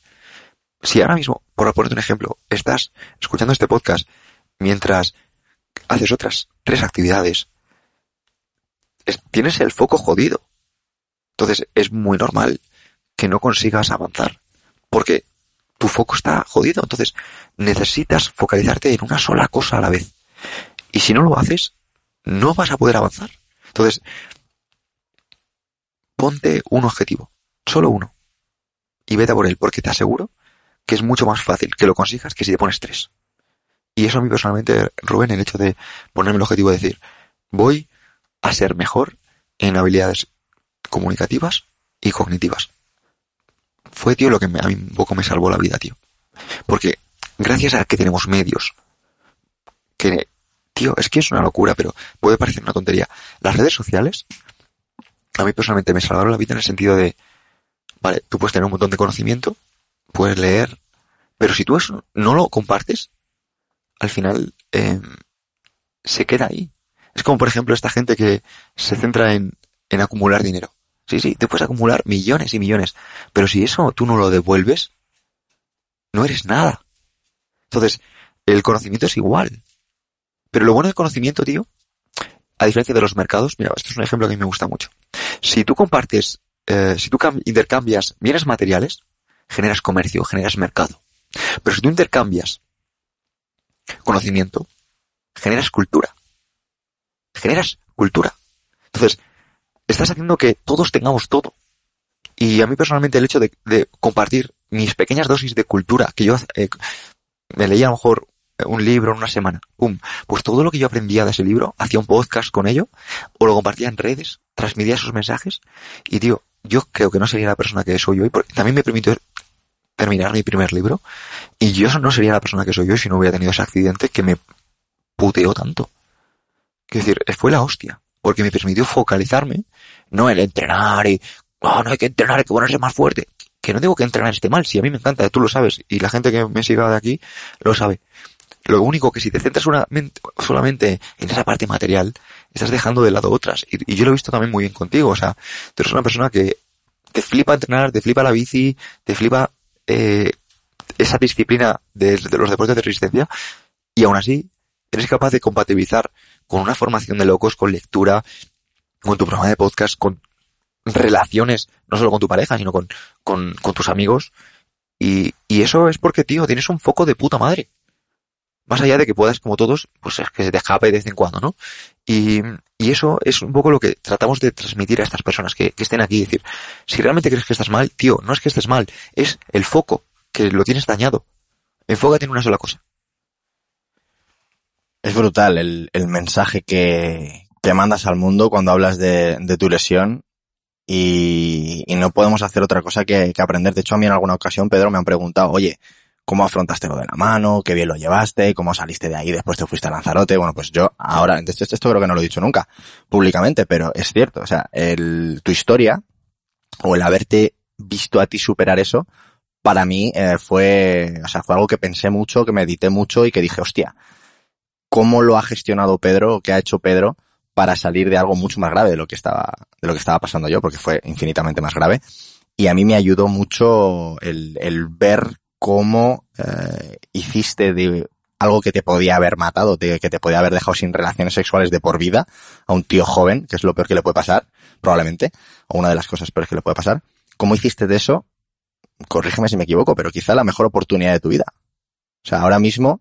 Si ahora mismo, por ponerte un ejemplo, estás escuchando este podcast mientras haces otras tres actividades, tienes el foco jodido. Entonces es muy normal que no consigas avanzar, porque tu foco está jodido. Entonces necesitas focalizarte en una sola cosa a la vez. Y si no lo haces, no vas a poder avanzar. Entonces, ponte un objetivo, solo uno, y vete a por él, porque te aseguro que es mucho más fácil que lo consigas que si te pones tres. Y eso a mí personalmente, Rubén, el hecho de ponerme el objetivo de decir, voy a ser mejor en habilidades comunicativas y cognitivas. Fue, tío, lo que a mí un poco me salvó la vida, tío. Porque gracias a que tenemos medios, que, tío, es que es una locura, pero puede parecer una tontería. Las redes sociales, a mí personalmente me salvaron la vida en el sentido de, vale, tú puedes tener un montón de conocimiento, puedes leer, pero si tú eso no lo compartes, al final eh, se queda ahí. Es como, por ejemplo, esta gente que se centra en, en acumular dinero. Sí, sí, te puedes acumular millones y millones, pero si eso tú no lo devuelves, no eres nada. Entonces, el conocimiento es igual. Pero lo bueno del conocimiento, tío, a diferencia de los mercados, mira, esto es un ejemplo que a mí me gusta mucho. Si tú compartes, eh, si tú intercambias bienes materiales, generas comercio, generas mercado. Pero si tú intercambias conocimiento, generas cultura. Generas cultura. Entonces, estás haciendo que todos tengamos todo. Y a mí personalmente el hecho de, compartir mis pequeñas dosis de cultura, que yo eh, me leía a lo mejor un libro en una semana, pum, pues todo lo que yo aprendía de ese libro, hacía un podcast con ello, o lo compartía en redes, transmitía esos mensajes, y tío, yo creo que no sería la persona que soy hoy, porque también me permitió terminar mi primer libro, y yo no sería la persona que soy hoy si no hubiera tenido ese accidente que me puteó tanto. Es decir, fue la hostia, porque me permitió focalizarme, no el entrenar y, oh, no hay que entrenar, hay que ponerse más fuerte. Que no tengo que entrenar esté mal, si a mí me encanta, tú lo sabes, y la gente que me siga de aquí lo sabe. Lo único que si te centras solamente en esa parte material, estás dejando de lado otras. Y, yo lo he visto también muy bien contigo. O sea, tú eres una persona que te flipa entrenar, te flipa la bici, te flipa eh, esa disciplina de, los deportes de resistencia. Y aún así, eres capaz de compatibilizar con una formación de locos, con lectura, con tu programa de podcast, con relaciones, no solo con tu pareja, sino con, tus amigos. Y eso es porque, tío, tienes un foco de puta madre. Más allá de que puedas, como todos, pues es que se te de vez en cuando, ¿no? Y, y eso es un poco lo que tratamos de transmitir a estas personas que, que estén aquí. decir, si realmente crees que estás mal, tío, no es que estés mal, es el foco, que lo tienes dañado. Enfócate en una sola cosa. Es brutal el, el mensaje que, que mandas al mundo cuando hablas de, de tu lesión y, y, no podemos hacer otra cosa que, que, aprender. De hecho, a mí en alguna ocasión, Pedro, me han preguntado, oye, cómo afrontaste lo de la mano, qué bien lo llevaste, cómo saliste de ahí, después te fuiste a Lanzarote. Bueno, pues yo ahora, esto, esto creo que no lo he dicho nunca públicamente, pero es cierto. O sea, el, tu historia o el haberte visto a ti superar eso, para mí eh, fue, o sea, fue algo que pensé mucho, que medité mucho y que dije, hostia, ¿cómo lo ha gestionado Pedro qué ha hecho Pedro para salir de algo mucho más grave de lo que estaba, de lo que estaba pasando yo? Porque fue infinitamente más grave. Y a mí me ayudó mucho el ver cómo eh, hiciste de algo que te podía haber matado, que te podía haber dejado sin relaciones sexuales de por vida a un tío joven, que es lo peor que le puede pasar, probablemente, o una de las cosas peores que le puede pasar. ¿Cómo hiciste de eso? Corrígeme si me equivoco, pero quizá la mejor oportunidad de tu vida. O sea, ahora mismo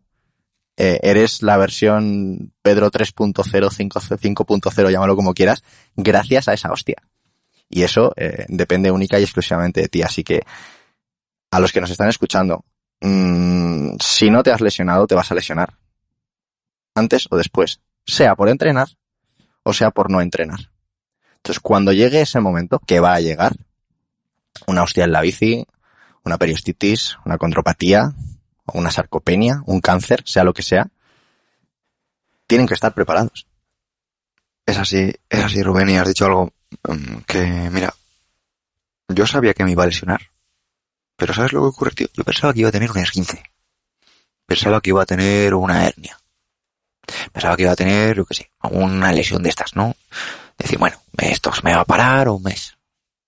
eh, eres la versión Pedro 3.0, 5.0, llámalo como quieras, gracias a esa hostia. Y eso eh, depende única y exclusivamente de ti. Así que a los que nos están escuchando, mmm, si no te has lesionado, te vas a lesionar. Antes o después. Sea por entrenar o sea por no entrenar. Entonces, cuando llegue ese momento, que va a llegar, una hostia en la bici, una periostitis, una condropatía, una sarcopenia, un cáncer, sea lo que sea, tienen que estar preparados. Es así, es así, Rubén, y has dicho algo mm, que, mira, yo sabía que me iba a lesionar, pero ¿sabes lo que ocurre, tío? Yo pensaba que iba a tener un esguince. pensaba que iba a tener una hernia. Pensaba que iba a tener, yo qué sé, una lesión de estas, ¿no? Decir, bueno, esto me va a parar un mes.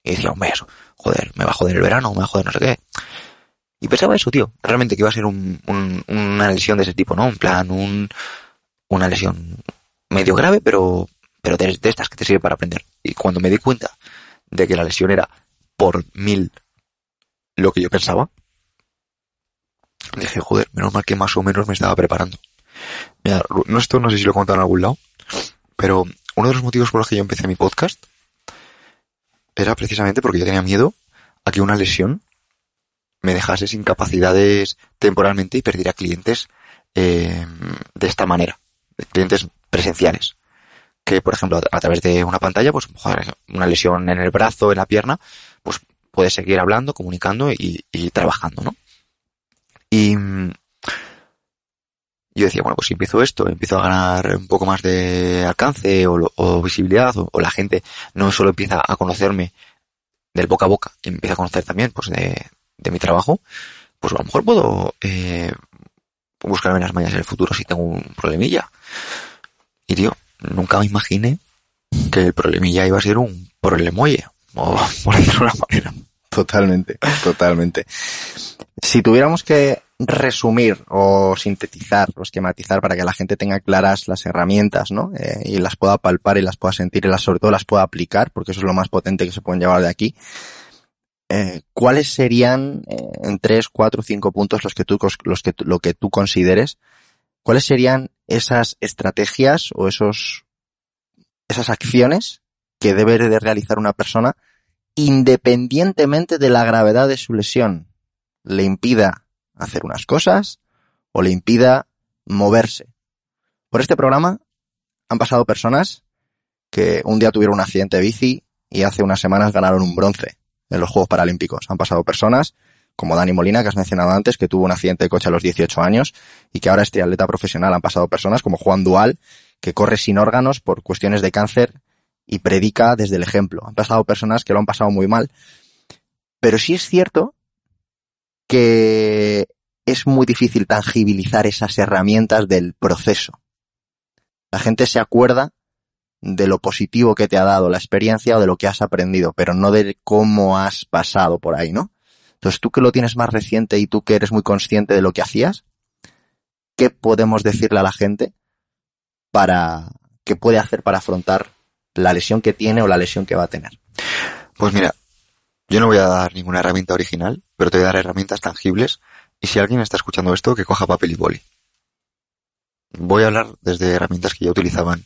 Y decía, un mes, joder, me va a joder el verano, me va a joder no sé qué. Y pensaba eso, tío, realmente que iba a ser un, una lesión de ese tipo, ¿no? En plan, un, una lesión medio grave, pero, pero de, de estas que te sirve para aprender. Y cuando me di cuenta de que la lesión era por mil lo que yo pensaba, dije, joder, menos mal que más o menos me estaba preparando. Mira, no esto no sé si lo he contado en algún lado, pero uno de los motivos por los que yo empecé mi podcast era precisamente porque yo tenía miedo a que una lesión me dejase sin capacidades temporalmente y perdiera clientes eh, de esta manera, clientes presenciales. Que, por ejemplo, a, través de una pantalla, pues una lesión en el brazo, en la pierna, puedes seguir hablando, comunicando y, y trabajando, ¿no? Y yo decía, bueno, pues si empiezo esto, empiezo a ganar un poco más de alcance o, visibilidad, o, la gente no solo empieza a conocerme del boca a boca, empieza a conocer también pues de, de mi trabajo, pues a lo mejor puedo eh, buscarme las mañas en el futuro si tengo un problemilla. Y tío, nunca me imaginé que el problemilla iba a ser un problemoye, o (laughs) por decirlo de una manera. Totalmente, totalmente. Si tuviéramos que resumir o sintetizar o esquematizar para que la gente tenga claras las herramientas, ¿no? Eh, y las pueda palpar y las pueda sentir y las, sobre todo las pueda aplicar, porque eso es lo más potente que se pueden llevar de aquí. Eh, ¿Cuáles serían, eh, en tres, cuatro, cinco puntos los que tú, los que, lo que tú consideres, cuáles serían esas estrategias o esos, esas acciones que debe de realizar una persona independientemente de la gravedad de su lesión? Le impida hacer unas cosas o le impida moverse. Por este programa han pasado personas que un día tuvieron un accidente de bici y hace unas semanas ganaron un bronce en los Juegos Paralímpicos. Han pasado personas como Dani Molina, que has mencionado antes, que tuvo un accidente de coche a los 18 años y que ahora es triatleta profesional. Han pasado personas como Juan Dual, que corre sin órganos por cuestiones de cáncer y predica desde el ejemplo. Han pasado personas que lo han pasado muy mal. Pero sí es cierto que es muy difícil tangibilizar esas herramientas del proceso. La gente se acuerda de lo positivo que te ha dado la experiencia o de lo que has aprendido, pero no de cómo has pasado por ahí, ¿no? Entonces, tú que lo tienes más reciente y tú que eres muy consciente de lo que hacías, ¿qué podemos decirle a la gente para, qué puede hacer para afrontar la lesión que tiene o la lesión que va a tener? Pues mira, yo no voy a dar ninguna herramienta original, pero te voy a dar herramientas tangibles y si alguien está escuchando esto, que coja papel y boli. Voy a hablar desde herramientas que ya utilizaban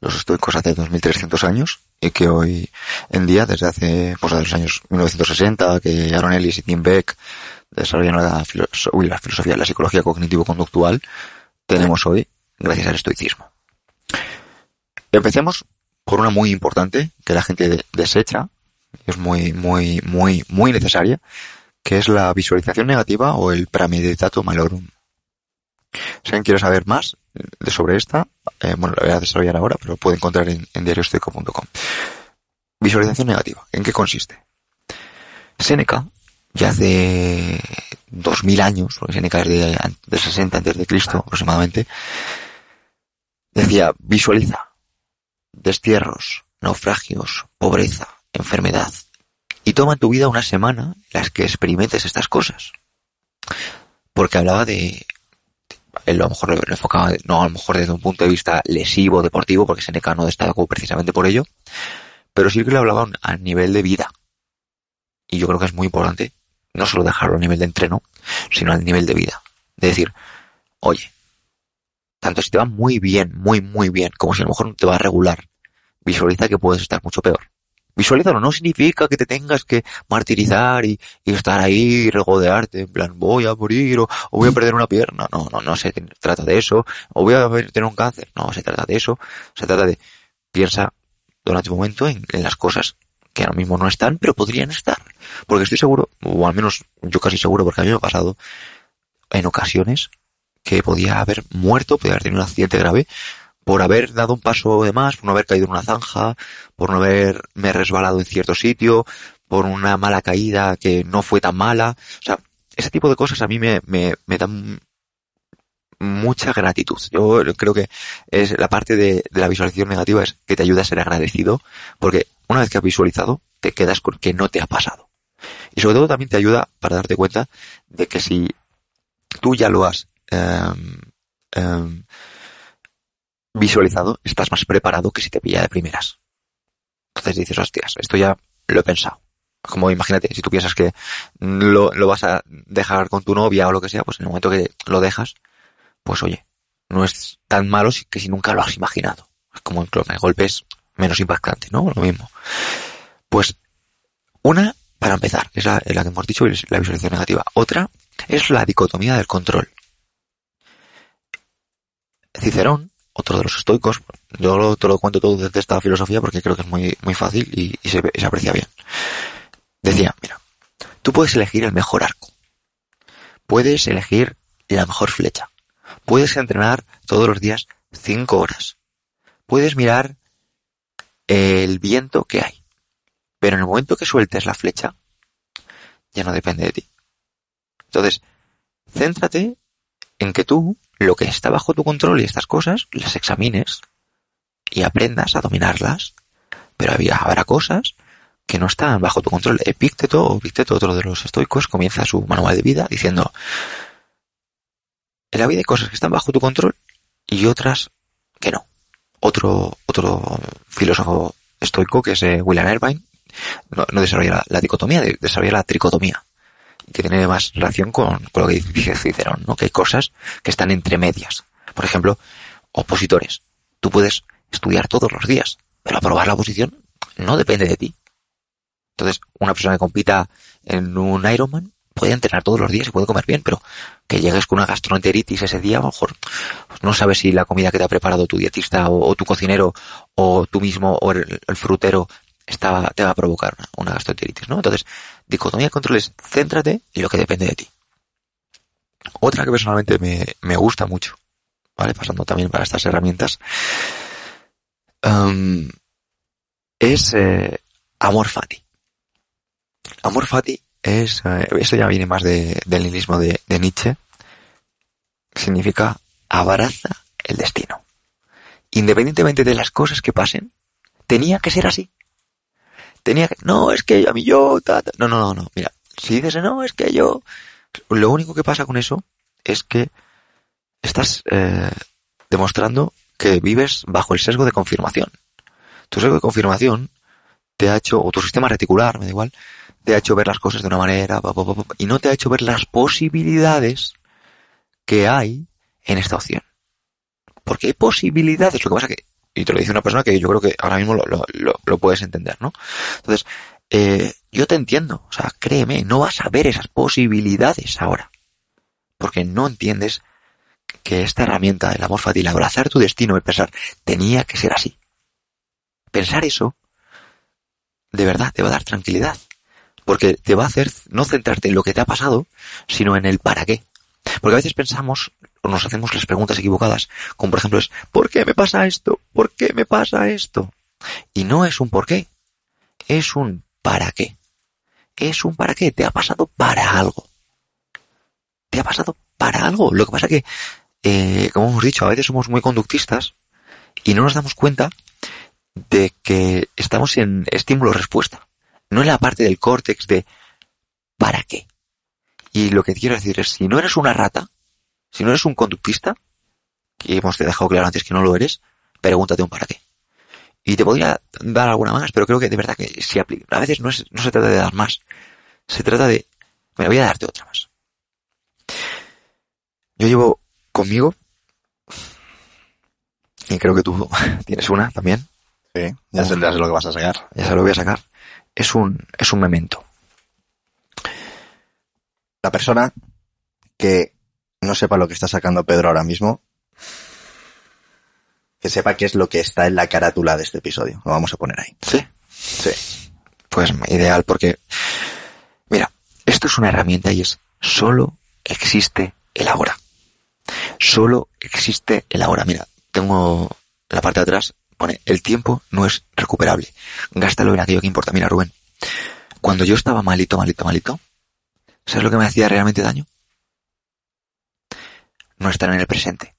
los estoicos hace 2300 años y que hoy en día, desde hace, pues, los años 1960, que Aaron Ellis y Tim Beck desarrollaron la, la filosofía de la psicología cognitivo-conductual, tenemos hoy gracias al estoicismo. Empecemos por una muy importante que la gente desecha es muy, muy, muy, muy necesaria, que es la visualización negativa o el premeditato malorum. Si alguien quiere saber más de sobre esta, eh, bueno, la voy a desarrollar ahora, pero lo puede encontrar en, en. Visualización negativa. ¿En qué consiste? Seneca, ya hace 2000 años, porque Seneca es de, de 60 antes de Cristo aproximadamente, decía, visualiza destierros, naufragios, pobreza, enfermedad. Y toma tu vida una semana en las que experimentes estas cosas. Porque hablaba de, a lo mejor lo enfocaba, no a lo mejor desde un punto de vista lesivo, deportivo, porque Seneca no destacó precisamente por ello, pero sí que le hablaba a nivel de vida. Y yo creo que es muy importante no solo dejarlo a nivel de entreno, sino a nivel de vida. De decir, oye, tanto si te va muy bien, muy, muy bien, como si a lo mejor no te va a regular, visualiza que puedes estar mucho peor. Visualizarlo no significa que te tengas que martirizar y, estar ahí regodearte, en plan, voy a morir o, voy a perder una pierna. No, no, no se trata de eso. O voy a tener un cáncer. No se trata de eso. Se trata de, piensa durante un momento en, en las cosas que ahora mismo no están, pero podrían estar. Porque estoy seguro, o al menos yo casi seguro, porque a mí me ha pasado en ocasiones que podía haber muerto, podía haber tenido un accidente grave por haber dado un paso de más, por no haber caído en una zanja, por no haberme resbalado en cierto sitio, por una mala caída que no fue tan mala. O sea, ese tipo de cosas a mí me, me, me dan mucha gratitud. Yo creo que es la parte de, la visualización negativa es que te ayuda a ser agradecido, porque una vez que has visualizado, te quedas con que no te ha pasado. Y sobre todo también te ayuda para darte cuenta de que si tú ya lo has em, visualizado, estás más preparado que si te pilla de primeras. Entonces dices, hostias, esto ya lo he pensado. Como imagínate, si tú piensas que lo, lo vas a dejar con tu novia o lo que sea, pues en el momento que lo dejas, pues oye, no es tan malo que si nunca lo has imaginado. Es como el golpe es menos impactante, ¿no? Lo mismo. Pues una, para empezar, es la, la que hemos dicho, la visualización negativa. Otra es la dicotomía del control. Cicerón, otro de los estoicos, yo te lo cuento todo desde esta filosofía porque creo que es muy, muy fácil y, se, aprecia bien. Decía, mira, tú puedes elegir el mejor arco, puedes elegir la mejor flecha, puedes entrenar todos los días cinco horas, puedes mirar el viento que hay, pero en el momento que sueltes la flecha, ya no depende de ti. Entonces, céntrate en que tú, lo que está bajo tu control y estas cosas, las examines y aprendas a dominarlas, pero había, habrá cosas que no están bajo tu control. Epícteto o Epícteto, otro de los estoicos, comienza su manual de vida diciendo, en la vida hay cosas que están bajo tu control y otras que no. Otro, otro filósofo estoico, que es eh, William Irvine, no, desarrolla la, dicotomía, desarrolla la tricotomía, que tiene más relación con, lo que dice Cicerón, ¿no? que hay cosas que están entre medias. Por ejemplo, opositores. Tú puedes estudiar todos los días, pero aprobar la oposición no depende de ti. Entonces, una persona que compita en un Ironman puede entrenar todos los días y puede comer bien, pero que llegues con una gastroenteritis ese día, a lo mejor pues no sabes si la comida que te ha preparado tu dietista o, tu cocinero o tú mismo o el, frutero está, te va a provocar una, gastroenteritis, ¿no? Entonces, dicotomía de controles, céntrate en lo que depende de ti. Otra que personalmente me, me gusta mucho, ¿vale? Pasando también para estas herramientas, um, es eh, amor fati. Amor fati es, eh, esto ya viene más de, del nihilismo de, de Nietzsche, significa abraza el destino. Independientemente de las cosas que pasen, tenía que ser así. Tenía que, no, es que a mí yo, no, no, no, no, mira, si dices no, es que yo, lo único que pasa con eso es que estás eh, demostrando que vives bajo el sesgo de confirmación. Tu sesgo de confirmación te ha hecho, o tu sistema reticular, me da igual, te ha hecho ver las cosas de una manera y no te ha hecho ver las posibilidades que hay en esta opción. Porque hay posibilidades, lo que pasa que, y te lo dice una persona que yo creo que ahora mismo lo, lo, lo, puedes entender, ¿no? Entonces, eh, yo te entiendo, o sea, créeme, no vas a ver esas posibilidades ahora. Porque no entiendes que esta herramienta, el amor fácil, abrazar tu destino, el pensar, tenía que ser así. Pensar eso, de verdad, te va a dar tranquilidad. Porque te va a hacer no centrarte en lo que te ha pasado, sino en el para qué. Porque a veces pensamos nos hacemos las preguntas equivocadas, como por ejemplo es, ¿por qué me pasa esto? ¿Por qué me pasa esto? Y no es un por qué, es un para qué. Es un para qué, te ha pasado para algo. Te ha pasado para algo. Lo que pasa que, eh, como hemos dicho, a veces somos muy conductistas y no nos damos cuenta de que estamos en estímulo-respuesta no en la parte del córtex de ¿para qué? Y lo que quiero decir es, si no eres una rata, si no eres un conductista, que hemos dejado claro antes que no lo eres, pregúntate un para qué. Y te podría dar alguna más, pero creo que de verdad que si aplica. A veces no, es, no se trata de dar más, se trata de, me voy a darte otra más. Yo llevo conmigo, y creo que tú (laughs) tienes una también. Sí, ya sé, lo que vas a sacar. Ya se lo voy a sacar es un, es un memento. La persona que no sepa lo que está sacando Pedro ahora mismo, que sepa qué es lo que está en la carátula de este episodio. Lo vamos a poner ahí. Sí. Sí. Pues ideal porque, mira, esto es una herramienta y es solo existe el ahora. Solo existe el ahora. Mira, tengo la parte de atrás pone, el tiempo no es recuperable. Gástalo en aquello que importa. Mira, Rubén, cuando yo estaba malito, malito, malito, ¿sabes lo que me hacía realmente daño? No estar en el presente.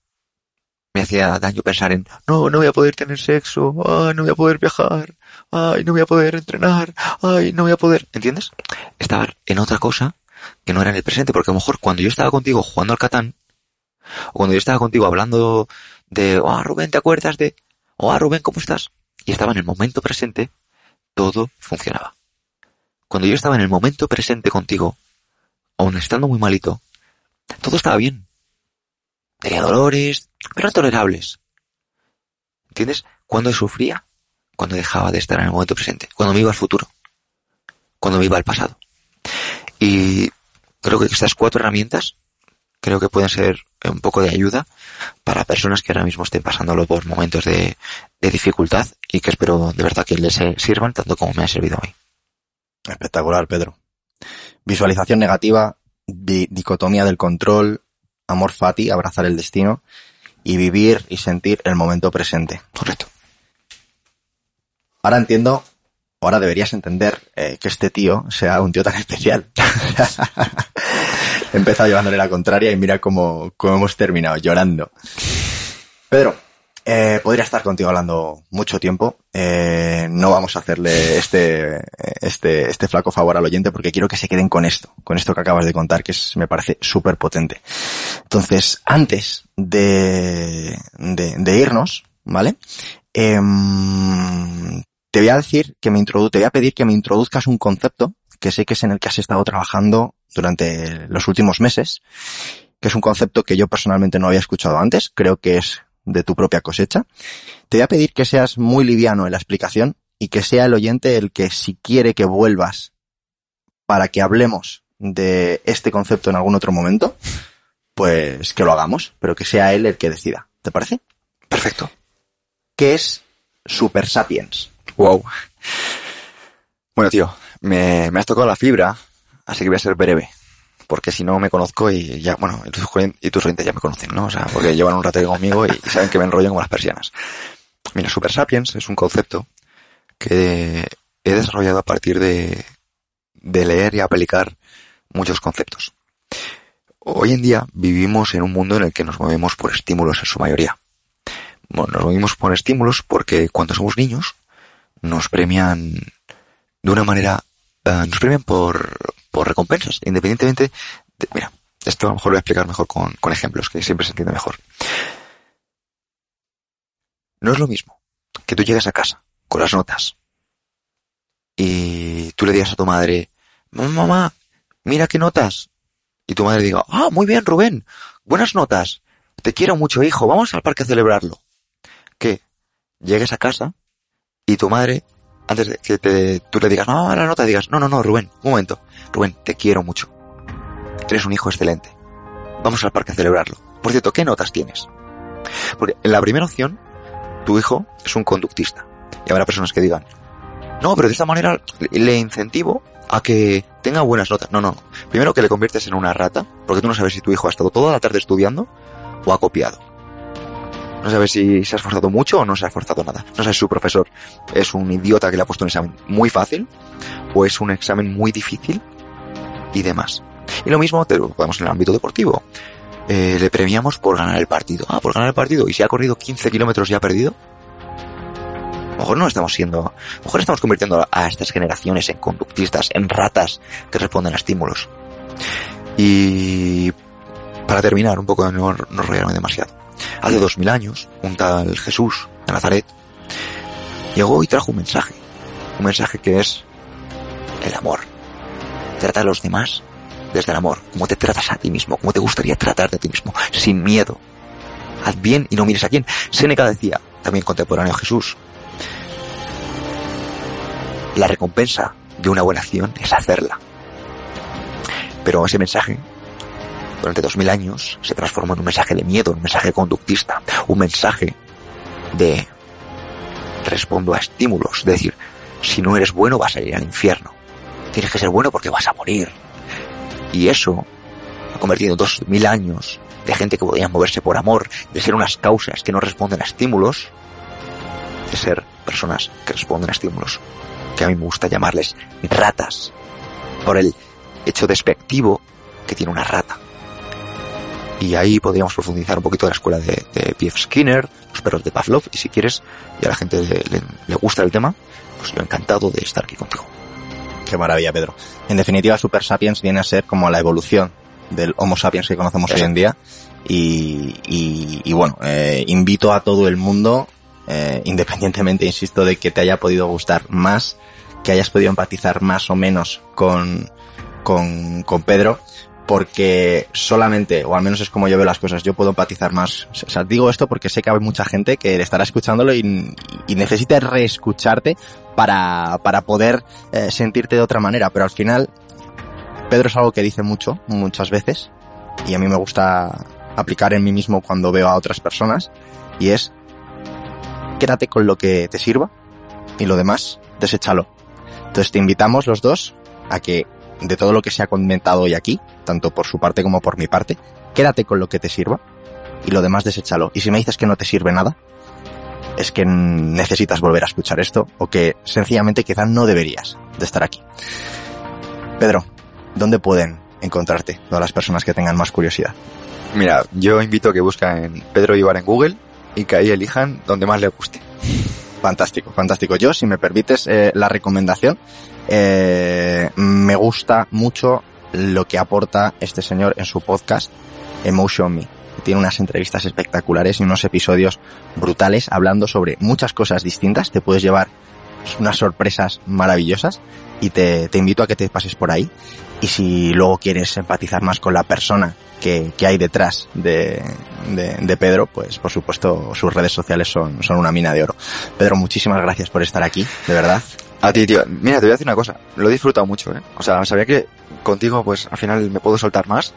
Me hacía daño pensar en, no, no voy a poder tener sexo, ay, no voy a poder viajar, ay, no voy a poder entrenar, ay, no voy a poder, ¿entiendes? Estaba en otra cosa que no era en el presente, porque a lo mejor cuando yo estaba contigo jugando al Catán, o cuando yo estaba contigo hablando de, oh, Rubén, ¿te acuerdas de, oh, Rubén, ¿cómo estás? Y estaba en el momento presente, todo funcionaba. Cuando yo estaba en el momento presente contigo, aun estando muy malito, todo estaba bien. Tenía dolores, pero tolerables. ¿Entiendes? Cuando sufría, cuando dejaba de estar en el momento presente, cuando me iba al futuro, cuando me iba al pasado. Y creo que estas cuatro herramientas creo que pueden ser un poco de ayuda para personas que ahora mismo estén pasándolo por momentos de, dificultad y que espero de verdad que les sirvan tanto como me ha servido a mí. Espectacular, Pedro. Visualización negativa, dicotomía del control, amor fati, abrazar el destino y vivir y sentir el momento presente. Correcto. Ahora entiendo, ahora deberías entender eh, que este tío sea un tío tan especial. (laughs) He empezado llevándole la contraria y mira cómo, cómo hemos terminado, llorando. Pedro, eh, podría estar contigo hablando mucho tiempo. Eh, no vamos a hacerle este, este, este flaco favor al oyente porque quiero que se queden con esto, con esto que acabas de contar, que es, me parece súper potente. Entonces, antes de, de, de irnos, ¿vale? Eh, te voy a decir que me introdu te voy a pedir que me introduzcas un concepto que sé que es en el que has estado trabajando durante los últimos meses, que es un concepto que yo personalmente no había escuchado antes, creo que es de tu propia cosecha. Te voy a pedir que seas muy liviano en la explicación y que sea el oyente el que si quiere que vuelvas para que hablemos de este concepto en algún otro momento, pues que lo hagamos, pero que sea él el que decida. ¿Te parece? Perfecto. ¿Qué es Super Sapiens? Wow. Bueno, tío, me, me has tocado la fibra, así que voy a ser breve porque si no me conozco y ya, bueno, y tus oyentes ya me conocen, ¿no? O sea, porque llevan un rato conmigo y, (laughs) saben que me enrollo como las persianas. Mira, Super Sapiens es un concepto que he desarrollado a partir de, de leer y aplicar muchos conceptos. Hoy en día vivimos en un mundo en el que nos movemos por estímulos en su mayoría. Bueno, nos movemos por estímulos porque cuando somos niños nos premian de una manera, eh, nos premian por, por recompensas, independientemente de, mira, esto a lo mejor lo voy a explicar mejor con, con ejemplos, que siempre se entiende mejor. No es lo mismo que tú llegues a casa con las notas y tú le digas a tu madre, mamá, mira qué notas. Y tu madre diga, ah, muy bien, Rubén, buenas notas, te quiero mucho, hijo, vamos al parque a celebrarlo. Que llegues a casa y tu madre, antes de que te, tú le digas, no, la nota, digas, no, no, no, Rubén, un momento, Rubén, te quiero mucho. Eres un hijo excelente. Vamos al parque a celebrarlo. Por cierto, ¿qué notas tienes? Porque en la primera opción, tu hijo es un conductista. Y habrá personas que digan, no, pero de esta manera le incentivo a que tenga buenas notas. No, no. Primero que le conviertes en una rata, porque tú no sabes si tu hijo ha estado toda la tarde estudiando o ha copiado. No sabes si se ha esforzado mucho o no se ha esforzado nada. No sabes si su profesor es un idiota que le ha puesto un examen muy fácil o es un examen muy difícil y demás. Y lo mismo te podemos en el ámbito deportivo. Eh, le premiamos por ganar el partido. Ah, por ganar el partido. ¿Y si ha corrido 15 kilómetros y ha perdido? A lo mejor no estamos siendo, a lo mejor estamos convirtiendo a estas generaciones en conductistas, en ratas que responden a estímulos. Y para terminar, un poco, no, no enrollarme demasiado. Hace dos mil años, un tal Jesús de Nazaret llegó y trajo un mensaje. Un mensaje que es el amor. Trata a los demás desde el amor, como te tratas a ti mismo, como te gustaría tratarte a ti mismo, sin miedo. Haz bien y no mires a quién. Séneca decía, también contemporáneo a Jesús, la recompensa de una buena acción es hacerla. Pero ese mensaje, durante dos mil años, se transformó en un mensaje de miedo, un mensaje conductista, un mensaje de respondo a estímulos, es decir, si no eres bueno vas a ir al infierno. Tienes que ser bueno porque vas a morir. Y eso ha convertido dos mil años de gente que podía moverse por amor, de ser unas causas que no responden a estímulos, de ser personas que responden a estímulos, que a mí me gusta llamarles ratas, por el hecho despectivo que tiene una rata. Y ahí podríamos profundizar un poquito de la escuela de, de P.F. Skinner, los perros de Pavlov, y si quieres, y a la gente le, le gusta el tema, pues yo encantado de estar aquí contigo. Qué maravilla, Pedro. En definitiva, Super Sapiens viene a ser como la evolución del Homo sapiens que conocemos hoy en día. Y, y, y bueno, eh, invito a todo el mundo, eh, independientemente, insisto, de que te haya podido gustar más, que hayas podido empatizar más o menos con, con, con Pedro, porque solamente, o al menos es como yo veo las cosas, yo puedo empatizar más. O sea, digo esto porque sé que hay mucha gente que estará escuchándolo y, y necesita reescucharte para, para poder eh, sentirte de otra manera, pero al final Pedro es algo que dice mucho, muchas veces, y a mí me gusta aplicar en mí mismo cuando veo a otras personas, y es, quédate con lo que te sirva, y lo demás, deséchalo. Entonces te invitamos los dos a que de todo lo que se ha comentado hoy aquí, tanto por su parte como por mi parte, quédate con lo que te sirva, y lo demás deséchalo. Y si me dices que no te sirve nada, es que necesitas volver a escuchar esto, o que sencillamente quizás no deberías de estar aquí. Pedro, ¿dónde pueden encontrarte todas las personas que tengan más curiosidad? Mira, yo invito a que busquen Pedro Ibar en Google y que ahí elijan donde más les guste. Fantástico, fantástico. Yo, si me permites eh, la recomendación, eh, me gusta mucho lo que aporta este señor en su podcast Emotion Me. Tiene unas entrevistas espectaculares y unos episodios brutales hablando sobre muchas cosas distintas. Te puedes llevar unas sorpresas maravillosas y te, invito a que te pases por ahí. Y si luego quieres empatizar más con la persona que, hay detrás de, de, de, Pedro, pues por supuesto sus redes sociales son, son una mina de oro. Pedro, muchísimas gracias por estar aquí, de verdad. A ti, tío. Mira, te voy a decir una cosa. Lo he disfrutado mucho, ¿eh? O sea, sabía que contigo, pues al final me puedo soltar más.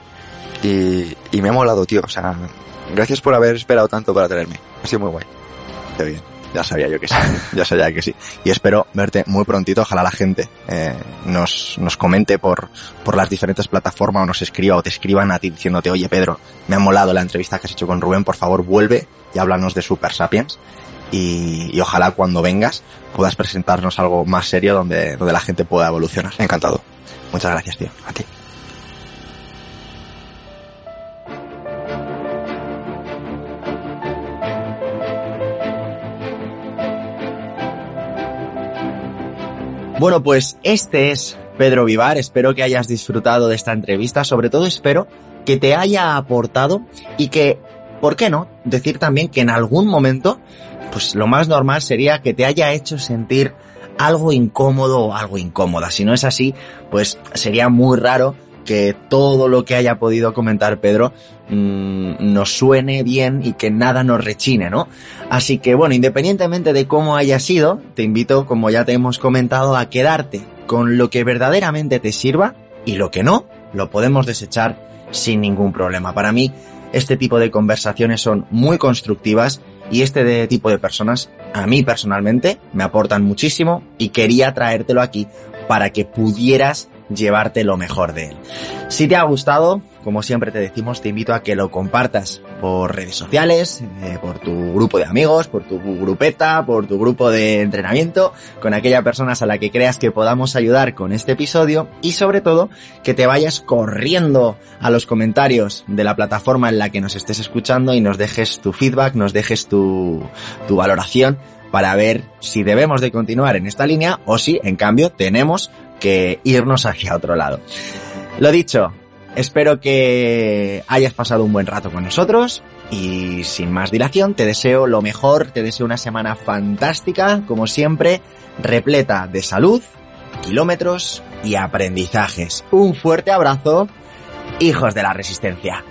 Y, y me ha molado, tío. O sea, gracias por haber esperado tanto para tenerme. Ha sido muy guay. Qué bien. Ya sabía yo que sí, ya sabía que sí. Y espero verte muy prontito. Ojalá la gente eh, nos, nos comente por, por las diferentes plataformas o nos escriba o te escriban a ti diciéndote, oye Pedro, me ha molado la entrevista que has hecho con Rubén, por favor vuelve y háblanos de Super Sapiens. Y, y, ojalá cuando vengas puedas presentarnos algo más serio donde, donde la gente pueda evolucionar. Encantado. Muchas gracias, tío. A ti. Bueno, pues este es Pedro Vivar. Espero que hayas disfrutado de esta entrevista. Sobre todo espero que te haya aportado y que, ¿por qué no? Decir también que en algún momento, pues lo más normal sería que te haya hecho sentir algo incómodo o algo incómoda. Si no es así, pues sería muy raro que todo lo que haya podido comentar Pedro mmm, nos suene bien y que nada nos rechine, ¿no? Así que bueno, independientemente de cómo haya sido, te invito, como ya te hemos comentado, a quedarte con lo que verdaderamente te sirva y lo que no, lo podemos desechar sin ningún problema. Para mí, este tipo de conversaciones son muy constructivas y este tipo de personas a mí personalmente me aportan muchísimo y quería traértelo aquí para que pudieras llevarte lo mejor de él. Si te ha gustado, como siempre te decimos, te invito a que lo compartas por redes sociales, eh, por tu grupo de amigos, por tu grupeta, por tu grupo de entrenamiento, con aquellas personas a la que creas que podamos ayudar con este episodio y sobre todo que te vayas corriendo a los comentarios de la plataforma en la que nos estés escuchando y nos dejes tu feedback, nos dejes tu valoración para ver si debemos de continuar en esta línea o si en cambio tenemos que irnos hacia otro lado. Lo dicho, espero que hayas pasado un buen rato con nosotros y sin más dilación te deseo lo mejor, te deseo una semana fantástica, como siempre, repleta de salud, kilómetros y aprendizajes. Un fuerte abrazo, hijos de la resistencia.